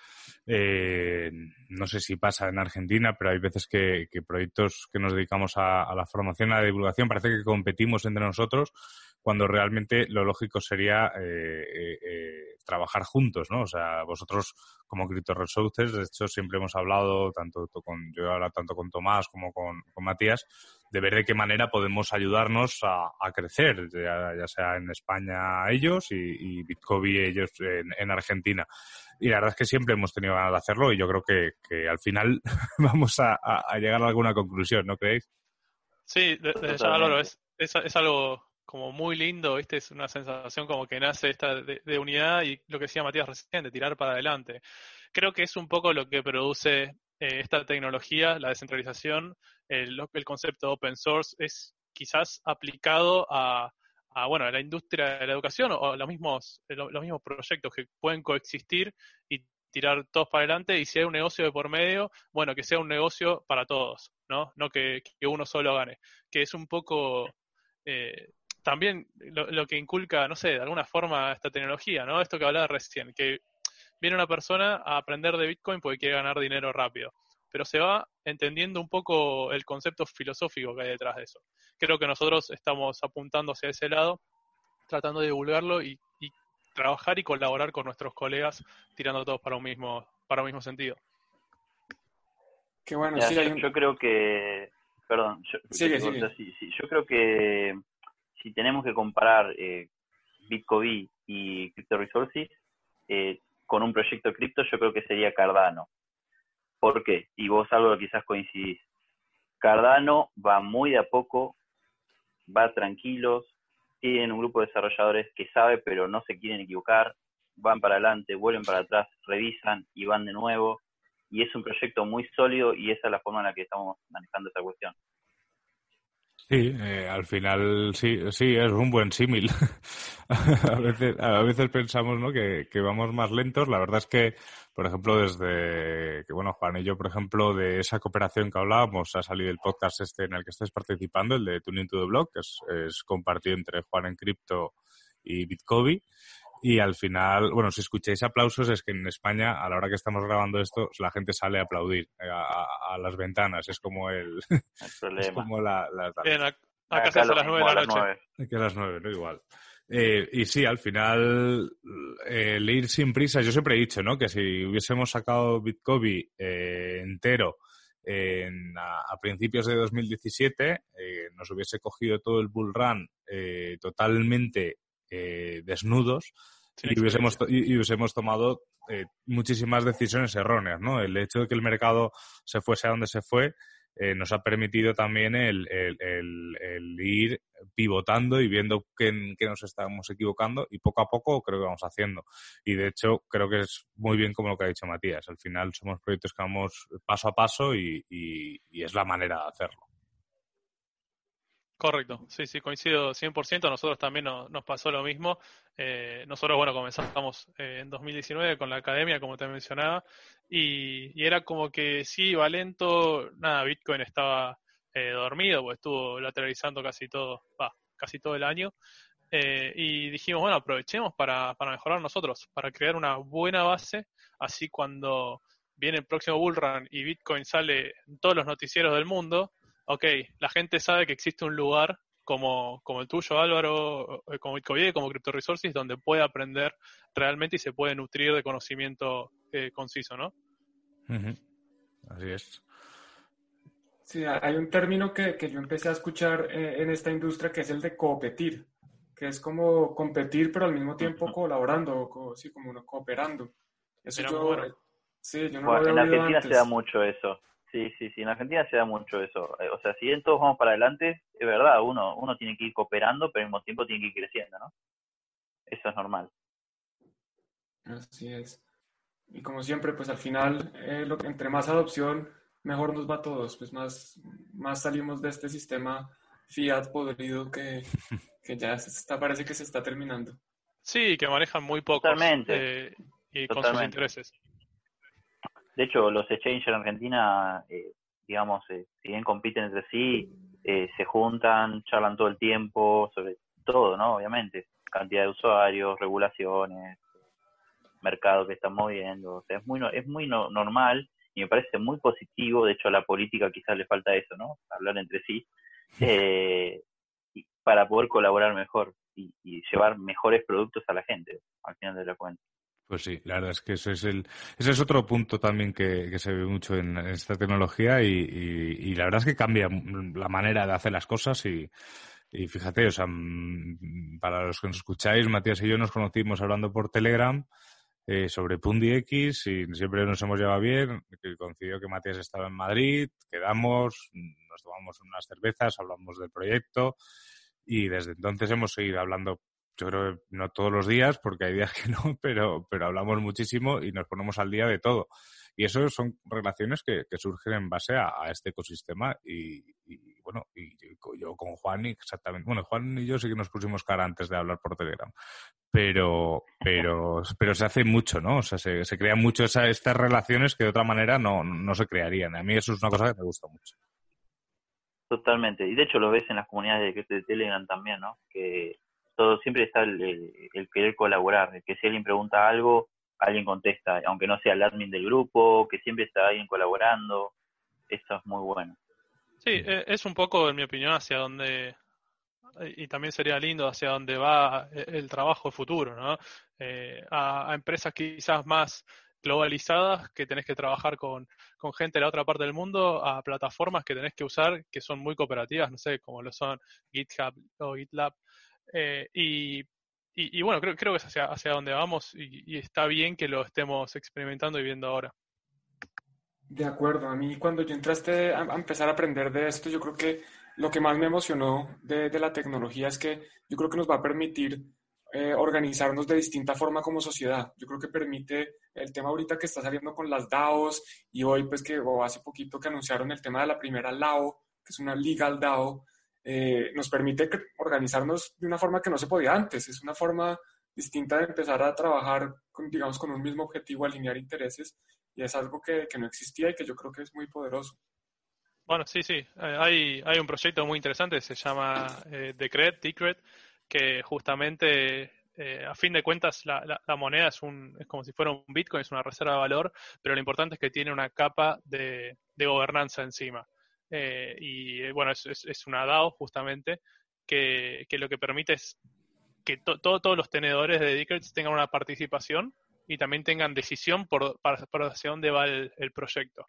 eh, no sé si pasa en Argentina, pero hay veces que, proyectos que nos dedicamos a, la formación, a la divulgación, parece que competimos entre nosotros cuando realmente lo lógico sería eh, eh, trabajar juntos, ¿no? O sea, vosotros como Crypto Resources, de hecho, siempre hemos hablado, tanto con, yo he hablado tanto con Tomás como con, con Matías, de ver de qué manera podemos ayudarnos a, crecer, ya, sea en España ellos y, y Bitcoin ellos en, Argentina. Y la verdad es que siempre hemos tenido ganas de hacerlo y yo creo que, al final vamos a, llegar a alguna conclusión, ¿no creéis? Sí, de, es, es, algo como muy lindo, ¿viste? Es una sensación como que nace esta de, unidad y lo que decía Matías recién, de tirar para adelante. Creo que es un poco lo que produce eh, esta tecnología, la descentralización, el, concepto open source es quizás aplicado a, bueno, a la industria de la educación o a los mismos, los mismos proyectos que pueden coexistir y tirar todos para adelante y si hay un negocio de por medio, bueno, que sea un negocio para todos, ¿no? No que, uno solo gane, que es un poco eh, también lo, que inculca, no sé, de alguna forma esta tecnología, ¿no? Esto que hablaba recién, que viene una persona a aprender de Bitcoin porque quiere ganar dinero rápido, pero se va entendiendo un poco el concepto filosófico que hay detrás de eso. Creo que nosotros estamos apuntando hacia ese lado, tratando de divulgarlo y, trabajar y colaborar con nuestros colegas, tirando todos para un mismo, para un mismo sentido. Qué bueno, sí, yo, creo que, perdón, yo, yo creo que si tenemos que comparar eh, Bitcoin y Crypto Resources eh, con un proyecto cripto, yo creo que sería Cardano. ¿Por qué? Y vos algo quizás coincidís. Cardano va muy de a poco, va tranquilos, tienen un grupo de desarrolladores que sabe pero no se quieren equivocar, van para adelante, vuelven para atrás, revisan y van de nuevo. Y es un proyecto muy sólido y esa es la forma en la que estamos manejando esta cuestión. Sí, eh, al final sí, sí, es un buen símil. a, veces, a veces pensamos ¿no? que, vamos más lentos. La verdad es que, por ejemplo, desde que, bueno, Juan y yo, por ejemplo, de esa cooperación que hablábamos, ha salido el podcast este en el que estáis participando, el de Tuning to the Block, que es, es compartido entre Juan en Cripto y Bitcoin. Y al final, bueno, si escucháis aplausos es que en España, a la hora que estamos grabando esto, la gente sale a aplaudir eh, a, las ventanas. Es como el... es como la... la, a, casa a las nueve de la noche. Que a las nueve, ¿no? Igual. Eh, y sí, al final, el ir sin prisa, yo siempre he dicho, ¿no? Que si hubiésemos sacado Bitcoin eh, entero en, a, principios de 2017, eh, nos hubiese cogido todo el bull run eh, totalmente eh, desnudos y hubiésemos, y, hubiésemos, tomado eh, muchísimas decisiones erróneas, ¿no? El hecho de que el mercado se fuese a donde se fue eh, nos ha permitido también el, el, ir pivotando y viendo que, que, nos estamos equivocando y poco a poco creo que vamos haciendo. Y de hecho creo que es muy bien como lo que ha dicho Matías. Al final somos proyectos que vamos paso a paso y, y es la manera de hacerlo. Correcto, sí, sí, coincido 100%. A nosotros también nos pasó lo mismo. Eh, nosotros, bueno, comenzamos eh, en 2019 con la academia, como te mencionaba, y, era como que sí, iba lento, nada, Bitcoin estaba eh, dormido, pues estuvo lateralizando casi todo, casi todo el año. y dijimos, bueno, aprovechemos para, para mejorar nosotros, para crear una buena base, así cuando viene el próximo bull run y Bitcoin sale en todos los noticieros del mundo, ok, la gente sabe que existe un lugar como, como el tuyo, Álvaro, eh, como Bitcoin, como Crypto Resources, donde puede aprender realmente y se puede nutrir de conocimiento eh, conciso, ¿no? Así es. Sí, hay un término que, yo empecé a escuchar eh, en esta industria que es el de competir, que es como competir pero al mismo tiempo colaborando, sí, como uno cooperando. Eso yo, sí, yo no en Argentina se da mucho eso. Sí, sí, sí, en Argentina se da mucho eso. Eh, o sea, si bien todos vamos para adelante, es verdad, uno, uno tiene que ir cooperando, pero al mismo tiempo tiene que ir creciendo, ¿no? Eso es normal. Así es. Y como siempre, pues al final, eh, lo, entre más adopción, mejor nos va a todos, pues más, más salimos de este sistema fiat podrido que, que ya está, parece que se está terminando. Sí, que manejan muy poco. Totalmente. Eh, y con sus intereses. De hecho, los exchanges en Argentina, eh, digamos, eh, si bien compiten entre sí, eh, se juntan, charlan todo el tiempo sobre todo, ¿no? Obviamente, cantidad de usuarios, regulaciones, mercado que están moviendo, o sea, es muy, es muy normal y me parece muy positivo, de hecho a la política quizás le falta eso, ¿no? Hablar entre sí, para poder colaborar mejor y, y llevar mejores productos a la gente, al final de la cuenta. Pues sí, la verdad es que ese es el, ese es otro punto también que, se ve mucho en, esta tecnología y, la verdad es que cambia la manera de hacer las cosas y, fíjate, o sea, para los que nos escucháis, Matías y yo nos conocimos hablando por Telegram eh, sobre Pundi X y siempre nos hemos llevado bien, que coincidió que Matías estaba en Madrid, quedamos, nos tomamos unas cervezas, hablamos del proyecto Y desde entonces hemos seguido hablando, yo creo que no todos los días, porque hay días que no, pero, pero hablamos muchísimo y nos ponemos al día de todo. Y eso son relaciones que, surgen en base a, este ecosistema y, bueno, y yo con Juan exactamente, bueno, Juan y yo sí que nos pusimos cara antes de hablar por Telegram, pero, pero, pero se hace mucho, ¿no? O sea, se, se crean mucho estas relaciones que de otra manera no, no se crearían. A mí eso es una cosa que me gusta mucho. Totalmente. Y de hecho lo ves en las comunidades de, de Telegram también, ¿no? Que todo siempre está el, el, querer colaborar, que si alguien pregunta algo, alguien contesta, aunque no sea el admin del grupo, que siempre está alguien colaborando. Eso es muy bueno. Sí, e, es un poco, en mi opinión, hacia donde, y también sería lindo hacia dónde va el trabajo futuro, ¿no? Eh, a, empresas quizás más globalizadas que tenés que trabajar con, con, gente de la otra parte del mundo, a plataformas que tenés que usar que son muy cooperativas, no sé, como lo son GitHub o GitLab. Eh, y y, bueno, creo, creo que es hacia, hacia donde vamos y, está bien que lo estemos experimentando y viendo ahora. De acuerdo, a mí cuando yo entraste a, empezar a aprender de esto, yo creo que lo que más me emocionó de, de la tecnología es que yo creo que nos va a permitir eh, organizarnos de distinta forma como sociedad. Yo creo que permite el tema ahorita que está saliendo con las DAOs y hoy pues que o hace poquito que anunciaron el tema de la primera LAO, que es una legal DAO, eh, nos permite organizarnos de una forma que no se podía antes. Es una forma distinta de empezar a trabajar, con, digamos, con un mismo objetivo, alinear intereses, y es algo que, que no existía y que yo creo que es muy poderoso. Bueno, sí, sí. Eh, hay, hay un proyecto muy interesante, se llama eh, Decret, que justamente eh, a fin de cuentas la, la, moneda es, un, es como si fuera un Bitcoin, es una reserva de valor, pero lo importante es que tiene una capa de, de gobernanza encima. Eh, y eh, bueno, es, es, una DAO justamente que, que, lo que permite es que todos los tenedores de Decrets tengan una participación y también tengan decisión por, para, hacia dónde va el, proyecto.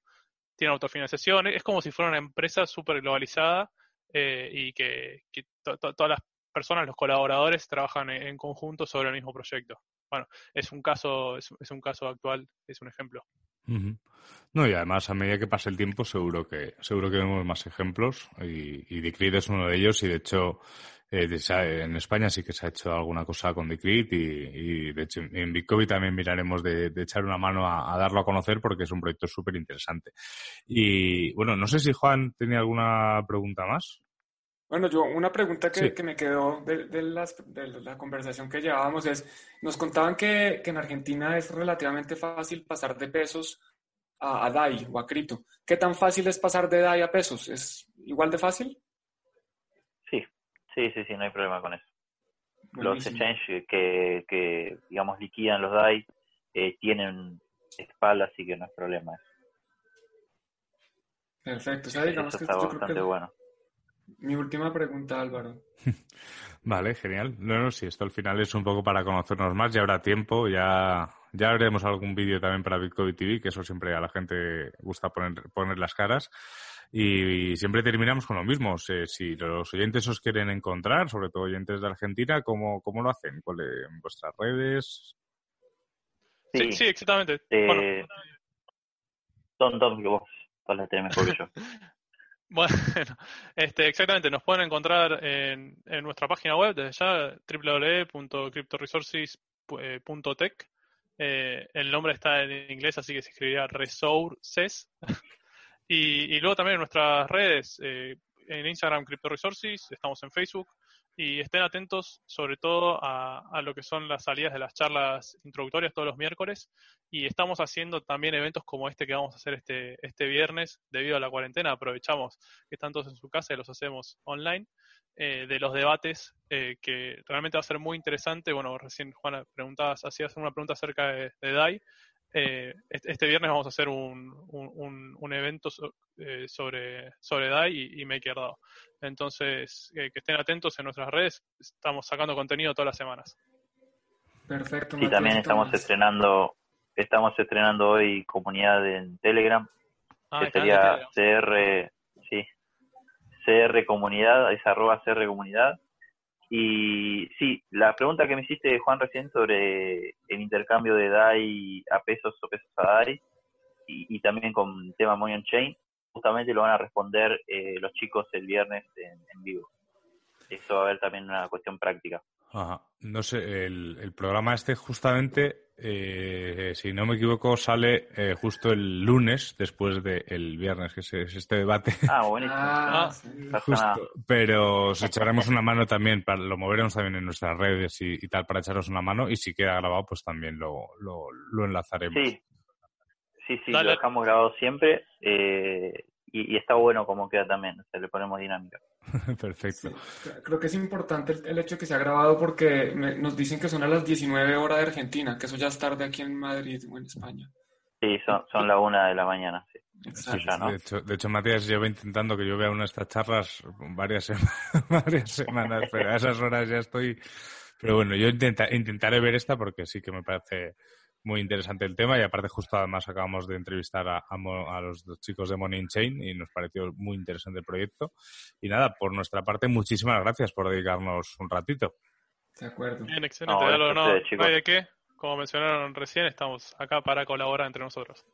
Tiene autofinanciación, es como si fuera una empresa súper globalizada eh, y que, que todas las personas, los colaboradores, trabajan en, conjunto sobre el mismo proyecto. Bueno, es un caso, es, es un caso actual, es un ejemplo. No, y además a medida que pase el tiempo seguro que seguro que vemos más ejemplos y, y Decrit es uno de ellos y de hecho eh, en España sí que se ha hecho alguna cosa con Decrit y, y de hecho en Bitcoin también miraremos de, echar una mano a, darlo a conocer porque es un proyecto súper interesante. Y bueno, no sé si Juan tenía alguna pregunta más. Bueno, yo una pregunta que, que me quedó de, de, las, de, la conversación que llevábamos es, nos contaban que, que, en Argentina es relativamente fácil pasar de pesos a, a, DAI o a cripto. ¿Qué tan fácil es pasar de DAI a pesos? ¿Es igual de fácil? Sí, sí, sí, sí, no hay problema con eso. Los exchanges que, que, digamos, liquidan los DAI eh, tienen espalda, así que no es problema eso. Perfecto, o sea, digamos eso que está bastante bueno. Mi última pregunta, Álvaro. vale, genial. No, no, si esto al final es un poco para conocernos más, ya habrá tiempo, ya, ya haremos algún vídeo también para Bitcoin TV, que eso siempre a la gente gusta poner, poner las caras. Y, siempre terminamos con lo mismo. si los oyentes os quieren encontrar, sobre todo oyentes de Argentina, ¿cómo, cómo lo hacen? ¿En vuestras redes? Sí, sí, exactamente. Eh, bueno. Son dos que vos, tenés mejor que yo. Bueno, este, exactamente, nos pueden encontrar en, nuestra página web desde ya, www.cryptoresources.tech. Eh, el nombre está en inglés, así que se escribiría Resources. y, y luego también en nuestras redes, eh, en Instagram Crypto Resources, estamos en Facebook, y estén atentos sobre todo a, lo que son las salidas de las charlas introductorias todos los miércoles y estamos haciendo también eventos como este que vamos a hacer este, este viernes debido a la cuarentena. Aprovechamos que están todos en su casa y los hacemos online. Eh, de los debates eh, que realmente va a ser muy interesante. Bueno, recién Juana preguntabas, hacías una pregunta acerca de DAI. Eh, este viernes vamos a hacer un, un, evento eh, sobre, sobre DAI y, MakerDAO. Entonces, eh, que estén atentos en nuestras redes, estamos sacando contenido todas las semanas. Perfecto. Y también estamos estrenando, estamos estrenando hoy comunidad en Telegram, ah, que sería CR, sí, CR Comunidad, es arroba CR Comunidad, y sí, la pregunta que me hiciste, Juan, recién sobre el intercambio de DAI a pesos o pesos a DAI, y, también con el tema Money on Chain, justamente lo van a responder eh, los chicos el viernes en, vivo. esto va a haber también una cuestión práctica. Ajá. No sé, el, el programa este justamente, eh, si no me equivoco, sale eh, justo el lunes después del viernes, que es, es este debate. Ah, buenísimo. Ah, Ah, sí. Justo, pero os echaremos una mano también, para, lo moveremos también en nuestras redes y, y tal para echaros una mano y si queda grabado pues también lo, lo, lo enlazaremos. Sí, sí, sí, Dale. lo dejamos grabado siempre eh, y, y está bueno como queda también, o sea, le ponemos dinámica. Perfecto. Sí, creo que es importante el, el hecho que se ha grabado porque me- nos dicen que son a las 19 horas de Argentina, que eso ya es tarde aquí en Madrid o en España. Sí, son, son la una de la mañana, sí. Exacto. De hecho, de hecho, Matías lleva intentando que yo vea una de estas charlas varias, sema- varias semanas, pero a esas horas ya estoy. Pero bueno, yo intenta- intentaré ver esta porque sí que me parece muy interesante el tema y aparte justo además acabamos de entrevistar a, a Mo- a los dos chicos de Money in Chain y nos pareció muy interesante el proyecto. Y nada, por nuestra parte, muchísimas gracias por dedicarnos un ratito. De acuerdo. Bien, excelente. No, a no, no hay de qué. Como mencionaron recién, estamos acá para colaborar entre nosotros.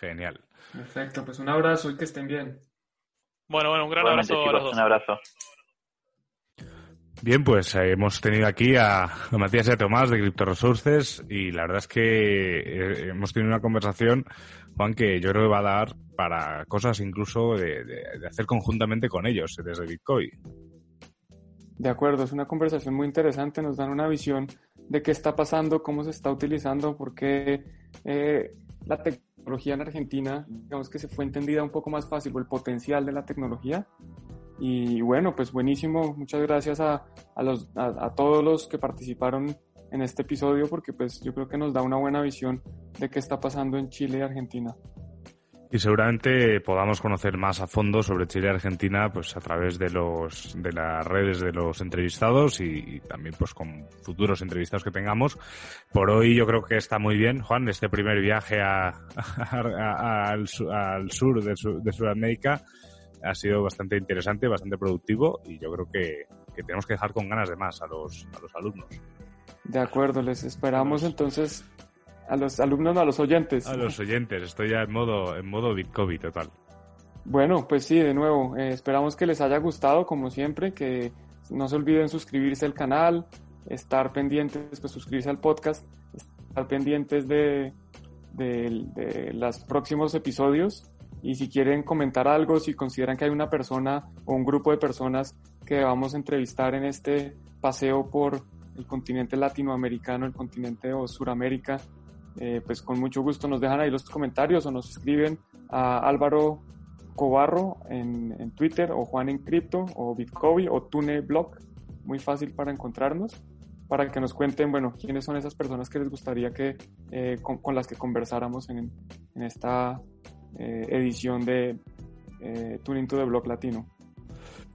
Genial. Perfecto, pues un abrazo y que estén bien. Bueno, bueno, un gran Igualmente, abrazo a los dos. un abrazo. Bien, pues eh, hemos tenido aquí a, a Matías y a Tomás de Crypto Resources y la verdad es que eh, hemos tenido una conversación, Juan, que yo creo que va a dar para cosas incluso de, de- de hacer conjuntamente con ellos eh, desde Bitcoin. De acuerdo, es una conversación muy interesante, nos dan una visión de qué está pasando, cómo se está utilizando, por qué eh, la tecnología en Argentina, digamos que se fue entendida un poco más fácil, o el potencial de la tecnología. Y bueno, pues buenísimo, muchas gracias a, a todos los que participaron en este episodio, porque pues yo creo que nos da una buena visión de qué está pasando en Chile y Argentina. Y seguramente podamos conocer más a fondo sobre Chile y Argentina pues a través de los de las redes de los entrevistados y, también pues con futuros entrevistados que tengamos. Por hoy yo creo que está muy bien, Juan, este primer viaje a, al, su- al sur de, Su- de Sudamérica ha sido bastante interesante, bastante productivo y yo creo que, que tenemos que dejar con ganas de más a los, a los alumnos. De acuerdo, les esperamos entonces a los alumnos, no, a los oyentes. A los oyentes, estoy ya en modo, en modo Bitcoin total. Bueno, pues sí, de nuevo, eh, esperamos que les haya gustado, como siempre, que no se olviden suscribirse al canal, estar pendientes, pues suscribirse al podcast, estar pendientes de, de, de los próximos episodios y si quieren comentar algo, si consideran que hay una persona o un grupo de personas que a entrevistar en este paseo por el continente latinoamericano, el continente o Suramérica, eh, pues con mucho gusto nos dejan ahí los comentarios o nos escriben a Álvaro Cobarro en, en Twitter o Juan en Cripto o Bitcoin o TuneBlock, muy fácil para encontrarnos, para que nos cuenten, bueno, quiénes son esas personas que les gustaría que eh, con, con, las que conversáramos en, en esta eh, edición de eh, Tuning to the Block Latino.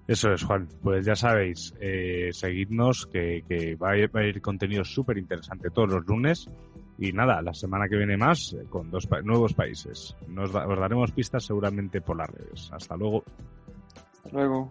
Eso es, Juan. Pues ya sabéis, eh, seguidnos, que, que va, a ir, va, a ir, contenido súper interesante todos los lunes. Y nada, la semana que viene más eh, con dos pa nuevos países. Nos da, os daremos pistas seguramente por las redes. Hasta luego. Hasta luego.